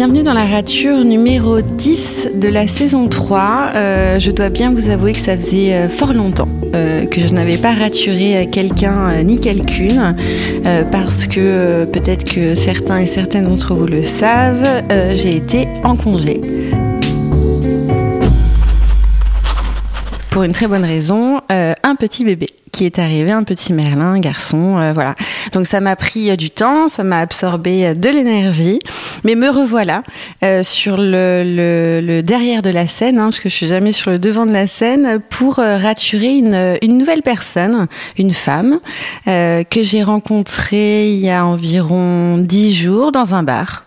Bienvenue dans la rature numéro 10 de la saison 3. Euh, je dois bien vous avouer que ça faisait euh, fort longtemps euh, que je n'avais pas raturé quelqu'un ni quelqu'une parce que peut-être que certains et certaines d'entre vous le savent, j'ai été en congé. Pour une très bonne raison, un petit bébé qui est arrivé, un petit Merlin, un garçon, euh, voilà. Donc ça m'a pris euh, du temps, ça m'a absorbé euh, de l'énergie, mais me revoilà sur le, derrière de la scène, hein, parce que je suis jamais sur le devant de la scène, pour raturer une, nouvelle personne, une femme, que j'ai rencontrée il y a environ dix jours dans un bar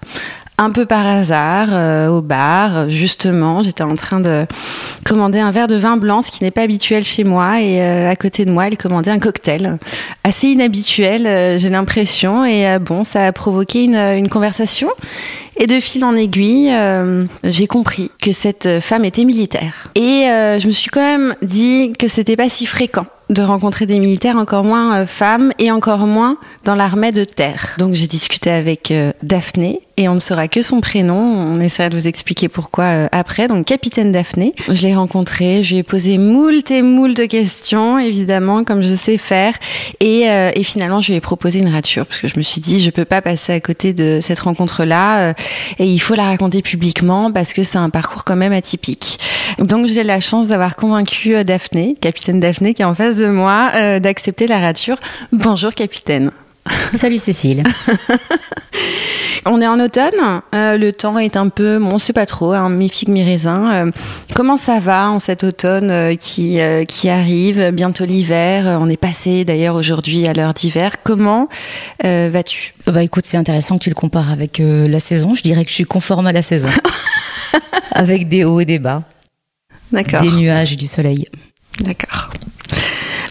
un peu par hasard euh, au bar. Justement, j'étais en train de commander un verre de vin blanc, ce qui n'est pas habituel chez moi. Et euh, à côté de moi, elle commandait un cocktail, assez inhabituel, euh, j'ai l'impression. Et bon, ça a provoqué une, conversation. Et de fil en aiguille, j'ai compris que cette femme était militaire. Et je me suis quand même dit que c'était pas si fréquent de rencontrer des militaires, encore moins femmes et encore moins dans l'armée de terre. Donc j'ai discuté avec Daphné et on ne saura que son prénom. On essaiera de vous expliquer pourquoi euh, après. Donc capitaine Daphné, je l'ai rencontrée, je lui ai posé moult et moult de questions, évidemment, comme je sais faire. Et, et finalement, je lui ai proposé une rature parce que je me suis dit, je peux pas passer à côté de cette rencontre-là et il faut la raconter publiquement parce que c'est un parcours quand même atypique. Donc j'ai la chance d'avoir convaincu Daphné, capitaine Daphné, qui est en face de moi euh, d'accepter la rature. Bonjour capitaine. Salut Cécile. On est en automne, euh, le temps est un peu, bon, on sait pas trop, hein, mi-figue, mi-raisin. Euh, comment ça va en cet automne qui, qui arrive, bientôt l'hiver On est passé d'ailleurs aujourd'hui à l'heure d'hiver. Comment vas-tu? Bah écoute, c'est intéressant que tu le compares avec la saison. Je dirais que je suis conforme à la saison, avec des hauts et des bas. D'accord. Des nuages et du soleil. D'accord.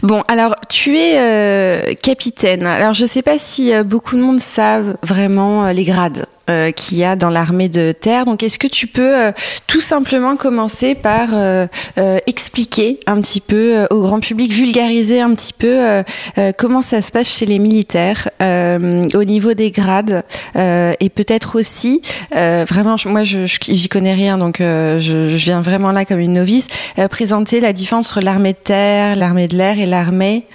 Bon, alors tu es euh, capitaine. Alors je ne sais pas si euh, beaucoup de monde savent vraiment euh, les grades euh, qu'il y a dans l'armée de terre. Donc, est-ce que tu peux euh, tout simplement commencer par euh, expliquer un petit peu au grand public, vulgariser un petit peu comment ça se passe chez les militaires au niveau des grades et peut-être aussi, vraiment, moi, je j'y connais rien, donc je, je, viens vraiment là comme une novice, présenter la différence entre l'armée de terre, l'armée de l'air et l'armée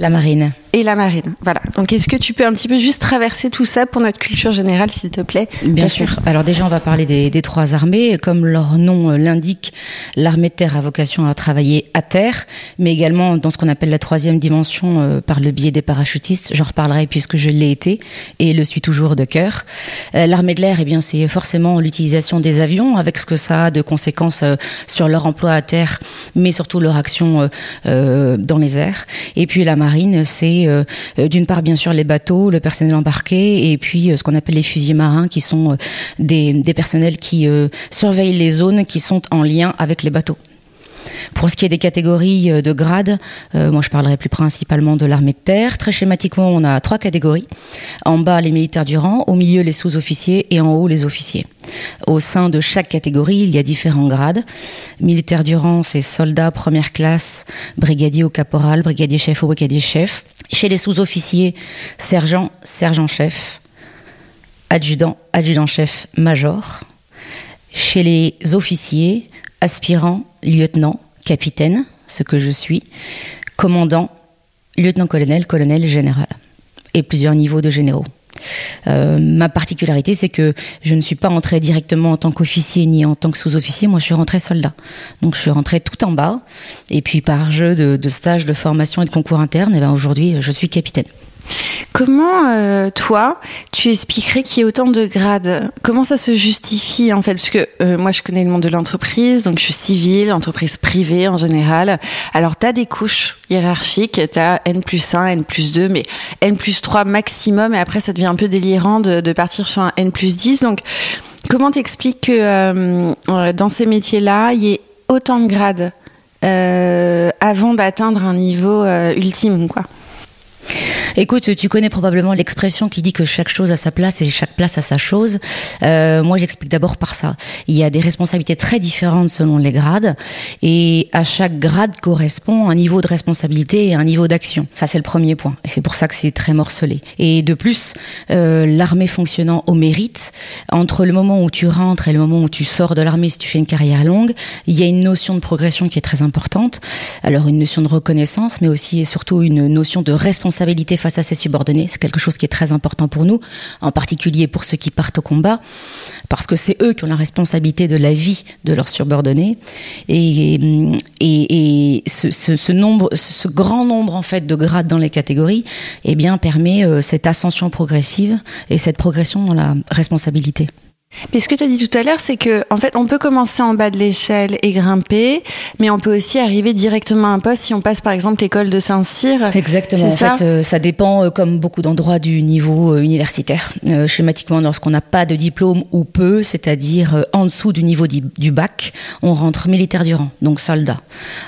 la marine. Et la marine, voilà. Donc est-ce que tu peux un petit peu juste traverser tout ça pour notre culture générale, s'il te plaît? Bien sûr. Alors déjà, on va parler des, trois armées. Comme leur nom euh, l'indique, l'armée de terre a vocation à travailler à terre, mais également dans ce qu'on appelle la troisième dimension euh, par le biais des parachutistes. J'en reparlerai puisque je l'ai été et le suis toujours de cœur. Euh, l'armée de l'air, eh bien, c'est forcément l'utilisation des avions, avec ce que ça a de conséquences sur leur emploi à terre, mais surtout leur action dans les airs. Et puis la marine, c'est euh, euh, d'une part bien sûr les bateaux, le personnel embarqué, et puis euh, ce qu'on appelle les fusils marins, qui sont des, des personnels qui surveillent les zones qui sont en lien avec les bateaux. Pour ce qui est des catégories de grades, moi je parlerai plus principalement de l'armée de terre. Très schématiquement, on a trois catégories. En bas, les militaires du rang, au milieu, les sous-officiers et en haut, les officiers. Au sein de chaque catégorie, il y a différents grades. Militaire du rang, c'est soldat première classe, brigadier ou caporal, brigadier chef ou brigadier chef. Chez les sous-officiers, sergent, sergent-chef, adjudant, adjudant-chef, major. Chez les officiers, aspirant, lieutenant, capitaine, ce que je suis, commandant, lieutenant-colonel, colonel, général. Et plusieurs niveaux de généraux. Euh, ma particularité, c'est que je ne suis pas entrée directement en tant qu'officier ni en tant que sous-officier. Moi, je suis rentrée soldat. Donc, je suis rentrée tout en bas. Et puis, par jeu de, de stage, de formation et de concours interne, et eh ben aujourd'hui, je suis capitaine. Comment, euh, toi, tu expliquerais qu'il y ait autant de grades? Comment ça se justifie, en fait? Parce que euh, moi, je connais le monde de l'entreprise, donc je suis civile, entreprise privée en général. Alors, tu as des couches hiérarchiques, tu as N plus 1, N plus 2, mais N plus 3 maximum, et après, ça devient un peu délirant de, partir sur un N plus 10. Donc, comment t'expliques que euh, dans ces métiers-là, il y ait autant de grades avant d'atteindre un niveau ultime, quoi? Écoute, tu connais probablement l'expression qui dit que chaque chose a sa place et chaque place a sa chose. Euh, moi, j'explique d'abord par ça. Il y a des responsabilités très différentes selon les grades et à chaque grade correspond un niveau de responsabilité et un niveau d'action. Ça, c'est le premier point. C'est pour ça que c'est très morcelé. Et de plus, euh, l'armée fonctionnant au mérite, entre le moment où tu rentres et le moment où tu sors de l'armée, si tu fais une carrière longue, il y a une notion de progression qui est très importante. Alors, une notion de reconnaissance, mais aussi et surtout une notion de responsabilité face à ses subordonnés. C'est quelque chose qui est très important pour nous, en particulier pour ceux qui partent au combat, parce que c'est eux qui ont la responsabilité de la vie de leurs subordonnés. Et, et, ce, ce, nombre, ce grand nombre en fait de grades dans les catégories, eh bien, permet euh, cette ascension progressive et cette progression dans la responsabilité. Mais ce que tu as dit tout à l'heure, c'est que en fait, on peut commencer en bas de l'échelle et grimper, mais on peut aussi arriver directement à un poste si on passe par exemple l'école de Saint-Cyr. Exactement. En fait, euh, ça dépend, euh, comme beaucoup d'endroits, du niveau euh, universitaire. schématiquement, lorsqu'on n'a pas de diplôme ou peu, c'est-à-dire en dessous du niveau du bac, on rentre militaire du rang, donc soldat.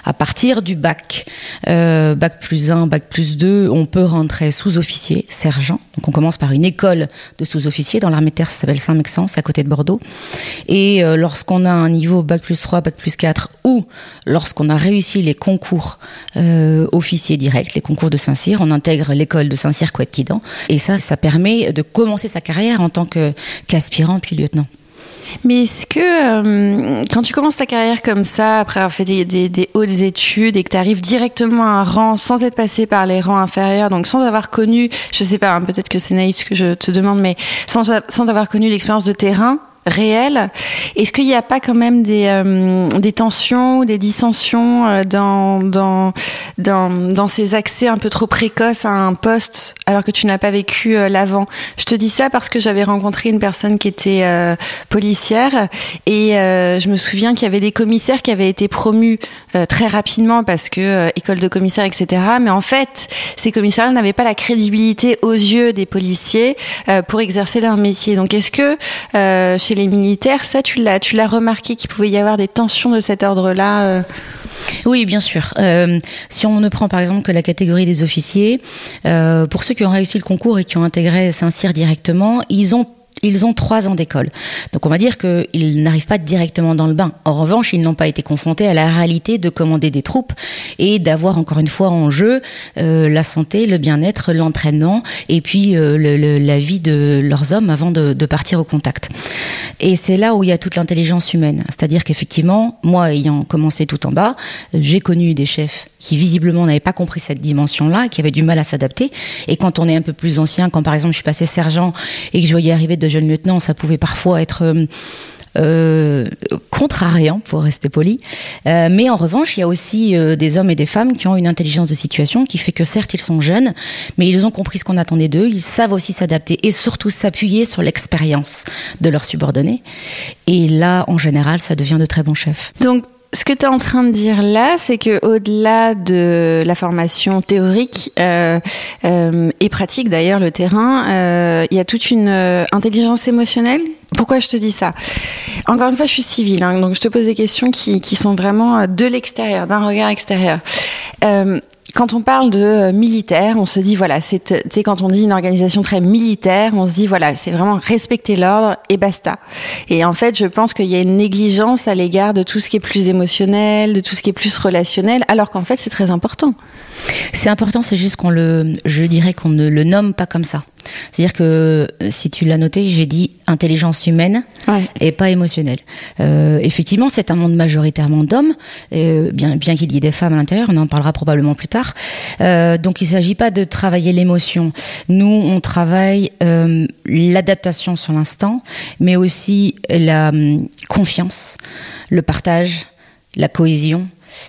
À partir du bac, bac plus 1, bac plus 2, on peut rentrer sous-officier, sergent. Donc on commence par une école de sous-officier dans l'armée de terre, ça s'appelle à côté de Bordeaux. Et euh, lorsqu'on a un niveau bac plus 3, bac plus 4, ou lorsqu'on a réussi les concours euh, officiers directs, les concours de Saint-Cyr, on intègre l'école de Saint-Cyr Couette-Quidan. Et ça, ça permet de commencer sa carrière en tant qu'aspirant puis lieutenant. Mais est-ce que euh, quand tu commences ta carrière comme ça, après avoir fait des, hautes études et que tu arrives directement à un rang sans être passé par les rangs inférieurs, donc sans avoir connu, je sais pas, hein, peut-être que c'est naïf ce que je te demande, mais sans, sans avoir connu l'expérience de terrain, réel. Est-ce qu'il n'y a pas quand même des, euh, des tensions, des dissensions euh, dans, dans, dans, dans, ces accès un peu trop précoces à un poste alors que tu n'as pas vécu euh, l'avant? Je te dis ça parce que j'avais rencontré une personne qui était policière et je me souviens qu'il y avait des commissaires qui avaient été promus très rapidement parce que école de commissaire, etc. Mais en fait, ces commissaires n'avaient pas la crédibilité aux yeux des policiers pour exercer leur métier. Donc est-ce que chez les militaires, ça, tu l'as, tu l'as remarqué qu'il pouvait y avoir des tensions de cet ordre-là euh? Oui, bien sûr. Euh, si on ne prend par exemple que la catégorie des officiers, euh, pour ceux qui ont réussi le concours et qui ont intégré Saint-Cyr directement, ils ont ils ont trois ans d'école. Donc on va dire qu'ils n'arrivent pas directement dans le bain. En revanche, ils n'ont pas été confrontés à la réalité de commander des troupes et d'avoir encore une fois en jeu euh, la santé, le bien-être, l'entraînement et puis euh, la vie de leurs hommes avant de, de partir au contact. Et c'est là où il y a toute l'intelligence humaine. C'est-à-dire qu'effectivement, moi ayant commencé tout en bas, j'ai connu des chefs qui visiblement n'avaient pas compris cette dimension-là, qui avaient du mal à s'adapter. Et quand on est un peu plus ancien, quand par exemple je suis passé sergent et que je voyais arriver de jeunes lieutenants, ça pouvait parfois être euh, euh, contrariant, pour rester poli. Euh, mais en revanche, il y a aussi des hommes et des femmes qui ont une intelligence de situation qui fait que certes, ils sont jeunes, mais ils ont compris ce qu'on attendait d'eux, ils savent aussi s'adapter et surtout s'appuyer sur l'expérience de leurs subordonnés. Et là, en général, ça devient de très bons chefs. Ce que tu es en train de dire là, c'est que au-delà de la formation théorique euh, euh, et pratique d'ailleurs, le terrain, euh, il y a toute une euh, intelligence émotionnelle. Pourquoi je te dis ça? Encore une fois, je suis civile, hein, donc je te pose des questions qui, qui sont vraiment de l'extérieur, d'un regard extérieur. Euh, quand on parle de euh, militaire, on se dit voilà, c'est quand on dit une organisation très militaire, on se dit voilà, c'est vraiment respecter l'ordre et basta. Et en fait, je pense qu'il y a une négligence à l'égard de tout ce qui est plus émotionnel, de tout ce qui est plus relationnel, alors qu'en fait, c'est très important. C'est important, c'est juste qu'on le, je dirais qu'on ne le nomme pas comme ça. C'est-à-dire que euh, si tu l'as noté, j'ai dit intelligence humaine et pas émotionnelle. Euh, effectivement, c'est un monde majoritairement d'hommes, euh, bien, bien qu'il y ait des femmes à l'intérieur, on en parlera probablement plus tard. Euh, donc il ne s'agit pas de travailler l'émotion. Nous, on travaille euh, l'adaptation sur l'instant, mais aussi la hum, confiance, le partage, la cohésion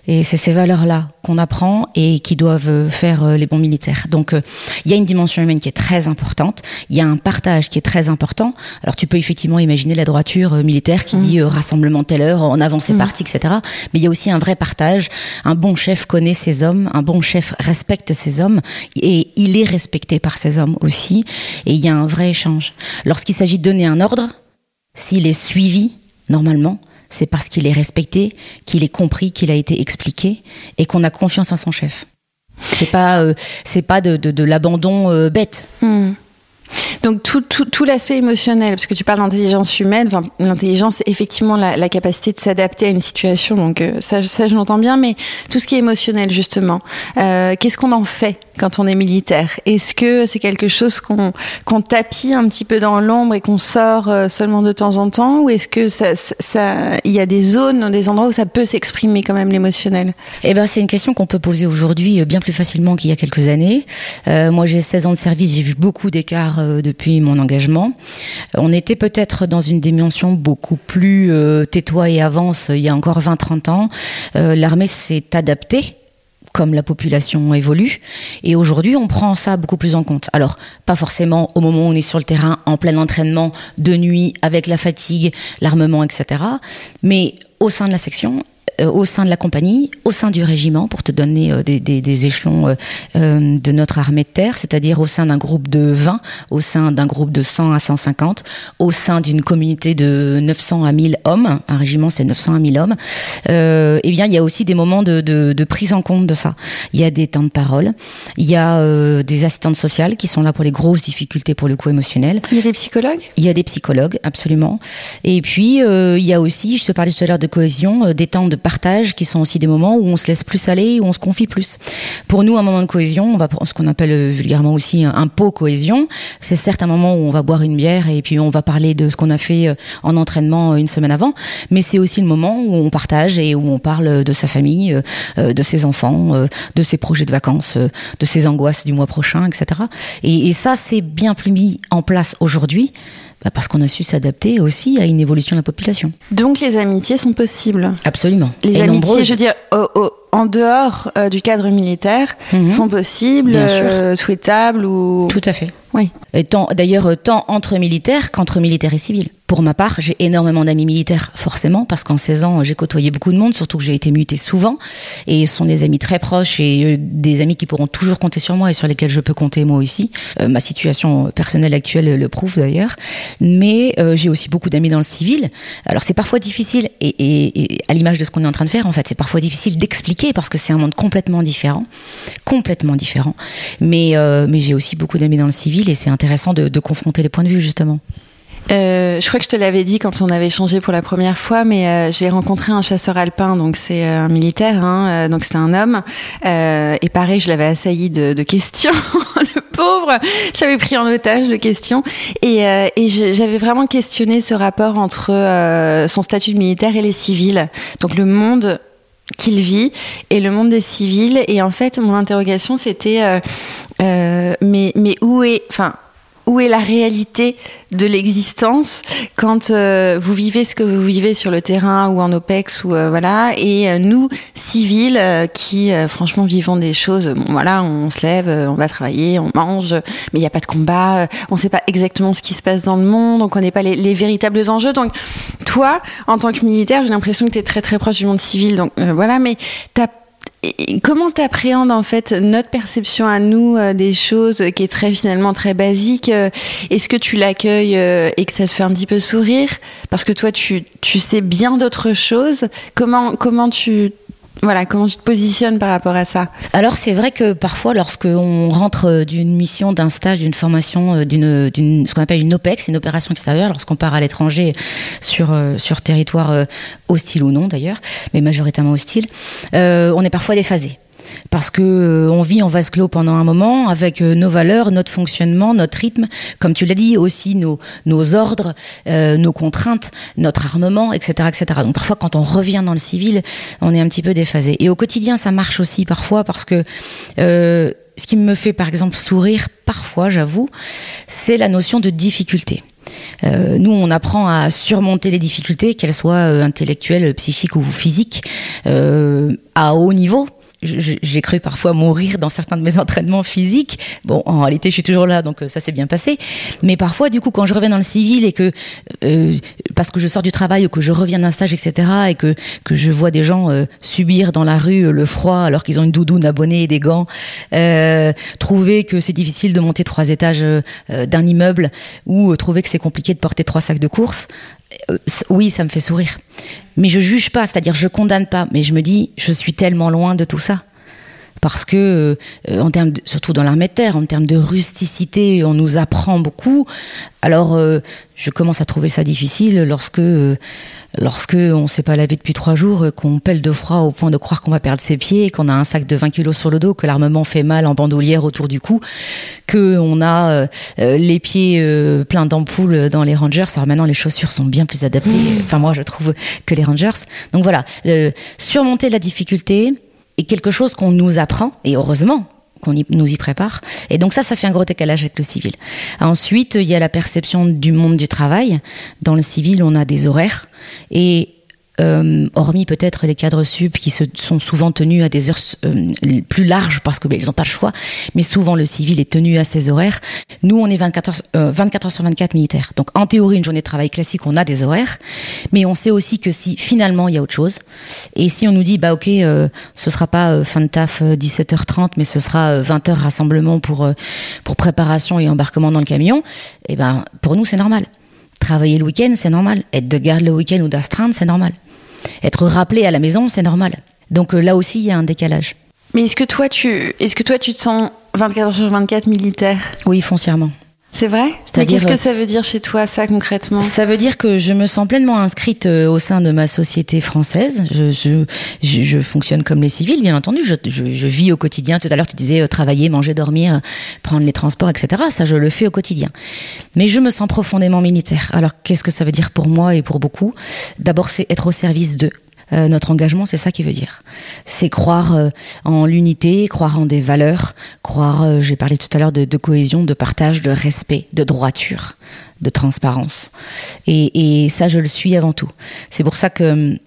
et c'est ces valeurs-là qu'on apprend et qui doivent faire euh, les bons militaires. Donc, euh, il y a une dimension humaine qui est très importante. Il y a un partage qui est très important. Alors, tu peux effectivement imaginer la droiture euh, militaire qui mmh. dit rassemblement telle heure, en avant c'est mmh. parti, etc. Mais il y a aussi un vrai partage. Un bon chef connaît ses hommes. Un bon chef respecte ses hommes et il est respecté par ses hommes aussi. Et il y a un vrai échange. Lorsqu'il s'agit de donner un ordre, s'il est suivi normalement, c'est parce qu'il est respecté, qu'il est compris, qu'il a été expliqué et qu'on a confiance en son chef. C'est pas, euh, c'est pas de, l'abandon euh, bête. Hmm. Donc tout, tout, tout l'aspect émotionnel, parce que tu parles d'intelligence humaine, l'intelligence c'est effectivement la, capacité de s'adapter à une situation, donc euh, ça, je l'entends bien, mais tout ce qui est émotionnel justement, qu'est-ce qu'on en fait quand on est militaire Est-ce que c'est quelque chose qu'on qu'on tapit un petit peu dans l'ombre et qu'on sort euh, seulement de temps en temps, ou est-ce que ça, ça, il y a des zones, des endroits où ça peut s'exprimer quand même l'émotionnel? Eh ben c'est une question qu'on peut poser aujourd'hui euh, bien plus facilement qu'il y a quelques années. Euh, moi j'ai 16 ans de service, j'ai vu beaucoup d'écarts depuis mon engagement. On était peut-être dans une dimension beaucoup plus euh, et avance il y a encore 20-30 ans. L'armée s'est adaptée comme la population évolue. Et aujourd'hui, on prend ça beaucoup plus en compte. Alors, pas forcément au moment où on est sur le terrain, en plein entraînement, de nuit, avec la fatigue, l'armement, etc. Mais au sein de la section, au sein de la compagnie, au sein du régiment, pour te donner euh, des, des, des, échelons euh, euh, de notre armée de terre, c'est-à-dire au sein d'un groupe de 20, au sein d'un groupe de 100 à 150, au sein d'une communauté de 900 à 1000 hommes, un régiment c'est 900 à 1000 hommes, euh, eh bien il y a aussi des moments de, de, de, prise en compte de ça. Il y a des temps de parole, il y a euh, des assistantes sociales qui sont là pour les grosses difficultés pour le coup émotionnel. Il y a des psychologues? Il y a des psychologues, absolument. Et puis il y a aussi, je te parlais tout à l'heure de cohésion, des temps de partage qui sont aussi des moments où on se laisse plus aller, où on se confie plus. Pour nous, un moment de cohésion, on va ce qu'on appelle euh, vulgairement aussi un, un pot cohésion. C'est certes un moment où on va boire une bière et puis on va parler de ce qu'on a fait euh, en entraînement euh, une semaine avant, mais c'est aussi le moment où on partage et où on parle de sa famille, de ses enfants, de ses projets de vacances, de ses angoisses du mois prochain, etc. Et, et ça, c'est bien plus mis en place aujourd'hui bah parce qu'on a su s'adapter aussi à une évolution de la population. Donc les amitiés sont possibles Absolument. Les Et amitiés, nombreuses. je veux dire, oh, oh, en dehors euh, du cadre militaire, mmh. sont possibles, euh, souhaitables ou... Tout à fait. Oui. D'ailleurs, tant entre militaires qu'entre militaires et civils. Pour ma part, j'ai énormément d'amis militaires, forcément, parce qu'en 16 ans, j'ai côtoyé beaucoup de monde, surtout que j'ai été mutée souvent. Et ce sont des amis très proches et euh, des amis qui pourront toujours compter sur moi et sur lesquels je peux compter moi aussi. Euh, ma situation personnelle actuelle le prouve d'ailleurs. Mais euh, j'ai aussi beaucoup d'amis dans le civil. Alors c'est parfois difficile, et, à l'image de ce qu'on est en train de faire, en fait, c'est parfois difficile d'expliquer parce que c'est un monde complètement différent. Complètement différent. Mais, j'ai aussi beaucoup d'amis dans le civil et c'est intéressant de confronter les points de vue, justement. Euh, je crois que je te l'avais dit quand on avait échangé pour la première fois, mais euh, j'ai rencontré un chasseur alpin, donc c'est un militaire, hein, euh, donc c'était un homme. Euh, et pareil, je l'avais assailli de, de questions, le pauvre. J'avais pris en otage de questions et, euh, et j'avais vraiment questionné ce rapport entre euh, son statut de militaire et les civils. Donc le monde qu'il vit et le monde des civils. Et en fait, mon interrogation c'était mais mais où est, enfin où est la réalité de l'existence quand euh, vous vivez ce que vous vivez sur le terrain ou en OPEX ou euh, voilà. Et euh, nous civils euh, qui euh, franchement vivons des choses bon voilà on se lève on va travailler on mange mais il n'y a pas de combat on sait pas exactement ce qui se passe dans le monde on connaît pas les, les véritables enjeux. Donc toi en tant que militaire j'ai l'impression que tu es très très proche du monde civil. Donc voilà mais t'as comment t'appréhendes en fait notre perception à nous euh, des choses qui est très finalement très basique euh, Est-ce que tu l'accueilles euh, et que ça te fait un petit peu sourire? Parce que toi tu, tu sais bien d'autres choses. Comment comment tu voilà, comment tu te positionnes par rapport à ça Alors c'est vrai que parfois, lorsqu'on rentre d'une mission, d'un stage, d'une formation, d'une, d'une ce qu'on appelle une OPEX, une opération extérieure, lorsqu'on part à l'étranger sur sur territoire hostile ou non d'ailleurs, mais majoritairement hostile, euh, on est parfois déphasé parce que euh, on vit en vase clos pendant un moment avec euh, nos valeurs, notre fonctionnement, notre rythme, comme tu l'as dit aussi nos nos ordres, euh, nos contraintes, notre armement, etc., etc. Donc parfois quand on revient dans le civil, on est un petit peu déphasé. Et au quotidien, ça marche aussi parfois parce que euh, ce qui me fait par exemple sourire parfois, j'avoue, c'est la notion de difficulté. Euh, nous, on apprend à surmonter les difficultés, qu'elles soient euh, intellectuelles, psychiques ou physiques, euh, à haut niveau j'ai cru parfois mourir dans certains de mes entraînements physiques. Bon, en réalité, je suis toujours là, donc ça s'est bien passé. Mais parfois, du coup, quand je reviens dans le civil et que euh, parce que je sors du travail ou que je reviens d'un stage, etc., et que que je vois des gens euh, subir dans la rue le froid alors qu'ils ont une doudoune abonnée et des gants, euh, trouver que c'est difficile de monter trois étages euh, d'un immeuble ou trouver que c'est compliqué de porter trois sacs de course, euh, oui, ça me fait sourire. Mais je juge pas, c'est-à-dire je condamne pas, mais je me dis, je suis tellement loin de tout ça. parce que termes surtout dans l'armée de terre en termes de rusticité on nous apprend beaucoup alors je commence à trouver ça difficile lorsque lorsque on s'est pas lavé depuis trois jours, qu'on pèle de froid au point de croire qu'on va perdre ses pieds, qu'on a un sac de 20 kilos sur le dos, que l'armement fait mal en bandoulière autour du cou, que on a euh, euh, les pieds euh, pleins d'ampoules dans les Rangers. Alors maintenant, les chaussures sont bien plus adaptées. Enfin, moi, je trouve que les Rangers. Donc voilà, surmonter la difficulté est quelque chose qu'on nous apprend, et heureusement, qu'on nous y prépare. Et donc ça, ça fait un gros décalage avec le civil. Ensuite, il y a la perception du monde du travail. Dans le civil, on a des horaires et euh, hormis peut-être les cadres sup qui se, sont souvent tenus à des heures euh, plus larges parce que ben, n'ont pas le choix, mais souvent le civil est tenu à ses horaires. Nous, on est 24 heures, euh, 24 heures sur 24 militaires. Donc en théorie, une journée de travail classique, on a des horaires, mais on sait aussi que si finalement il y a autre chose, et si on nous dit bah ok, euh, ce sera pas euh, fin de taf 17h30, mais ce sera 20h rassemblement pour pour préparation et embarquement dans le camion, et eh ben pour nous c'est normal. Travailler le week-end, c'est normal. Être de garde le week-end ou d'astreinte, c'est normal. Être rappelé à la maison, c'est normal. Donc euh, là aussi, il y a un décalage. Mais est-ce que toi, tu, est-ce que toi, tu te sens 24 heures sur 24 militaire? Oui, foncièrement. C'est vrai? Mais qu'est-ce que ça veut dire chez toi, ça, concrètement? Ça veut dire que je me sens pleinement inscrite euh, au sein de ma société française. Je, je, je, fonctionne comme les civils, bien entendu. Je, je, vis au quotidien. Tout à l'heure, tu disais euh, travailler, manger, dormir, prendre les transports, etc. Ça, je le fais au quotidien. Mais je me sens profondément militaire. Alors, qu'est-ce que ça veut dire pour moi et pour beaucoup? D'abord, c'est être au service d'eux. Euh, notre engagement, c'est ça qui veut dire. C'est croire euh, en l'unité, croire en des valeurs, croire, euh, j'ai parlé tout à l'heure de, cohésion, de partage, de respect, de droiture, de transparence. Et, ça, je le suis avant tout. C'est pour ça que...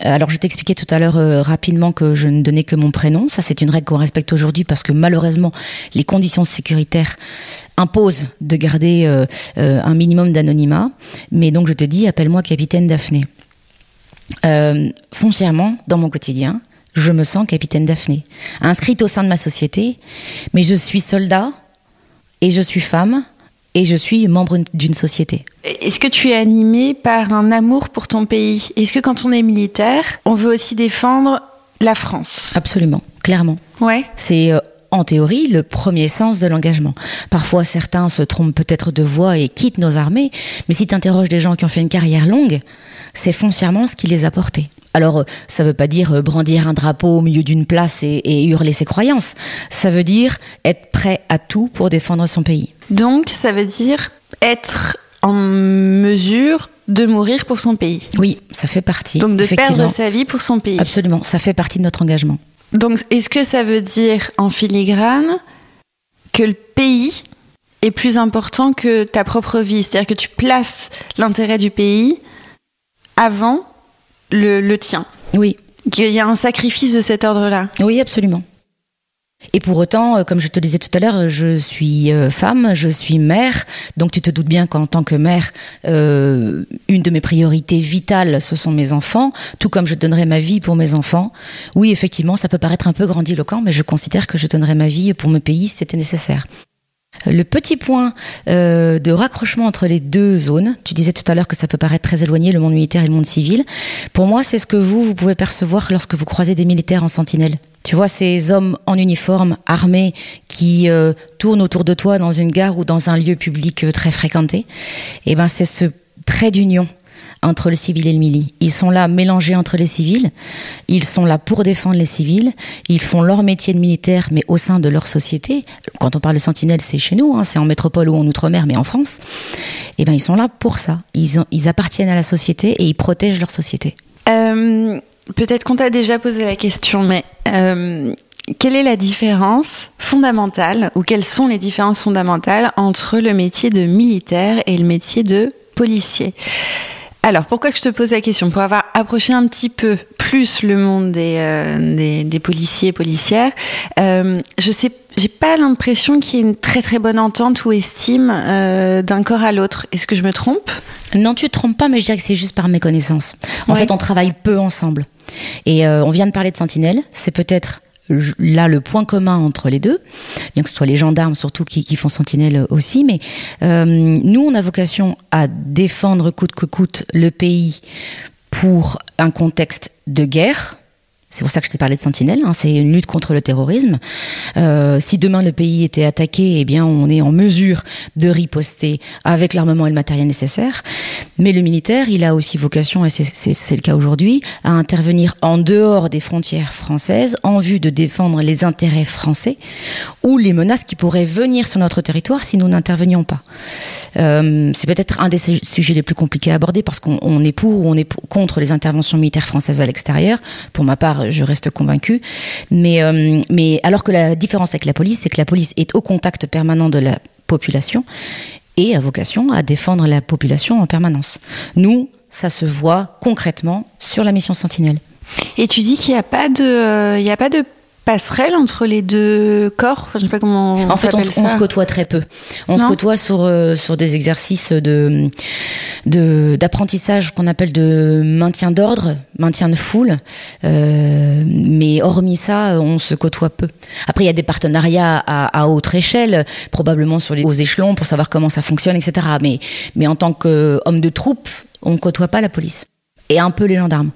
Alors je t'expliquais tout à l'heure rapidement que je ne donnais que mon prénom. Ça c'est une règle qu'on respecte aujourd'hui parce que malheureusement les conditions sécuritaires imposent de garder un minimum d'anonymat. Mais donc je te dis, appelle-moi capitaine Daphné. Euh, foncièrement, dans mon quotidien, je me sens capitaine Daphné, inscrite au sein de ma société, mais je suis soldat et je suis femme et je suis membre d'une société. Est-ce que tu es animé par un amour pour ton pays? Est-ce que quand on est militaire, on veut aussi défendre la France? Absolument, clairement. Ouais. C'est euh, en théorie, le premier sens de l'engagement. Parfois, certains se trompent peut-être de voie et quittent nos armées, mais si tu interroges des gens qui ont fait une carrière longue, c'est foncièrement ce qui les a portés. Alors, euh, ça ne veut pas dire euh, brandir un drapeau au milieu d'une place et, hurler ses croyances. Ça veut dire être prêt à tout pour défendre son pays. Donc, ça veut dire être en mesure de mourir pour son pays. Oui, ça fait partie. Donc, de perdre sa vie pour son pays. Absolument, ça fait partie de notre engagement. Donc, est-ce que ça veut dire en filigrane que le pays est plus important que ta propre vie? C'est-à-dire que tu places l'intérêt du pays avant le, tien. Oui. Qu'il y a un sacrifice de cet ordre-là. Oui, absolument. Et pour autant, euh, comme je te disais tout à l'heure, je suis euh, femme, je suis mère, donc tu te doutes bien qu'en tant que mère, euh, une de mes priorités vitales, ce sont mes enfants, tout comme je donnerai ma vie pour mes enfants. Oui, effectivement, ça peut paraître un peu grandiloquent, mais je considère que je donnerai ma vie pour mon pays si c'était nécessaire. Le petit point euh, de raccrochement entre les deux zones, tu disais tout à l'heure que ça peut paraître très éloigné, le monde militaire et le monde civil. Pour moi, c'est ce que vous, vous pouvez percevoir lorsque vous croisez des militaires en sentinelle. Tu vois ces hommes en uniforme, armés, qui euh, tournent autour de toi dans une gare ou dans un lieu public euh, très fréquenté. Eh ben, c'est ce trait d'union entre le civil et le mili. Ils sont là mélangés entre les civils, ils sont là pour défendre les civils, ils font leur métier de militaire mais au sein de leur société. Quand on parle de sentinelle, c'est chez nous, hein, c'est en métropole ou en outre-mer, mais en France. Eh ben ils sont là pour ça. Ils, ils appartiennent à la société et ils protègent leur société. Euh, peut-être qu'on t'a déjà posé la question, mais euh, quelle est la différence fondamentale ou quelles sont les différences fondamentales entre le métier de militaire et le métier de policier? Alors, pourquoi je te pose la question? Pour avoir approché un petit peu plus le monde des, euh, des, policiers et policières, euh, je sais, j'ai pas l'impression qu'il y ait une très très bonne entente ou estime euh, d'un corps à l'autre. Est-ce que je me trompe? Non, tu te trompes pas, mais je dirais que c'est juste par méconnaissance. En fait, on travaille peu ensemble. Et on vient de parler de Sentinelle, c'est peut-être là le point commun entre les deux, bien que ce soit les gendarmes surtout qui, font sentinelle aussi, mais euh, nous on a vocation à défendre coûte que coûte le pays pour un contexte de guerre, C'est pour ça que je t'ai parlé de Sentinelle. Hein. c'est une lutte contre le terrorisme. Euh, si demain le pays était attaqué, eh bien, on est en mesure de riposter avec l'armement et le matériel nécessaire. Mais le militaire, il a aussi vocation, et c'est le cas aujourd'hui, à intervenir en dehors des frontières françaises en vue de défendre les intérêts français ou les menaces qui pourraient venir sur notre territoire si nous n'intervenions pas. Euh, c'est peut-être un des sujets les plus compliqués à aborder parce qu'on est pour ou on est contre les interventions militaires françaises à l'extérieur. Pour ma part, je reste convaincue. Mais, euh, mais alors que la différence avec la police, c'est que la police est au contact permanent de la population et a vocation à défendre la population en permanence. Nous, ça se voit concrètement sur la mission Sentinelle. Et tu dis qu'il n'y a pas de, euh, il a pas de passerelle entre les deux corps Je sais pas comment. On en fait, on, se côtoie très peu. On se côtoie sur euh, sur des exercices de d'apprentissage qu'on appelle de maintien d'ordre, maintien de foule. Euh, mais hormis ça, on se côtoie peu. Après, il y a des partenariats à, à autre échelle, probablement sur les hauts échelons pour savoir comment ça fonctionne, etc. Mais mais en tant qu'homme de troupe, on ne côtoie pas la police et un peu les gendarmes.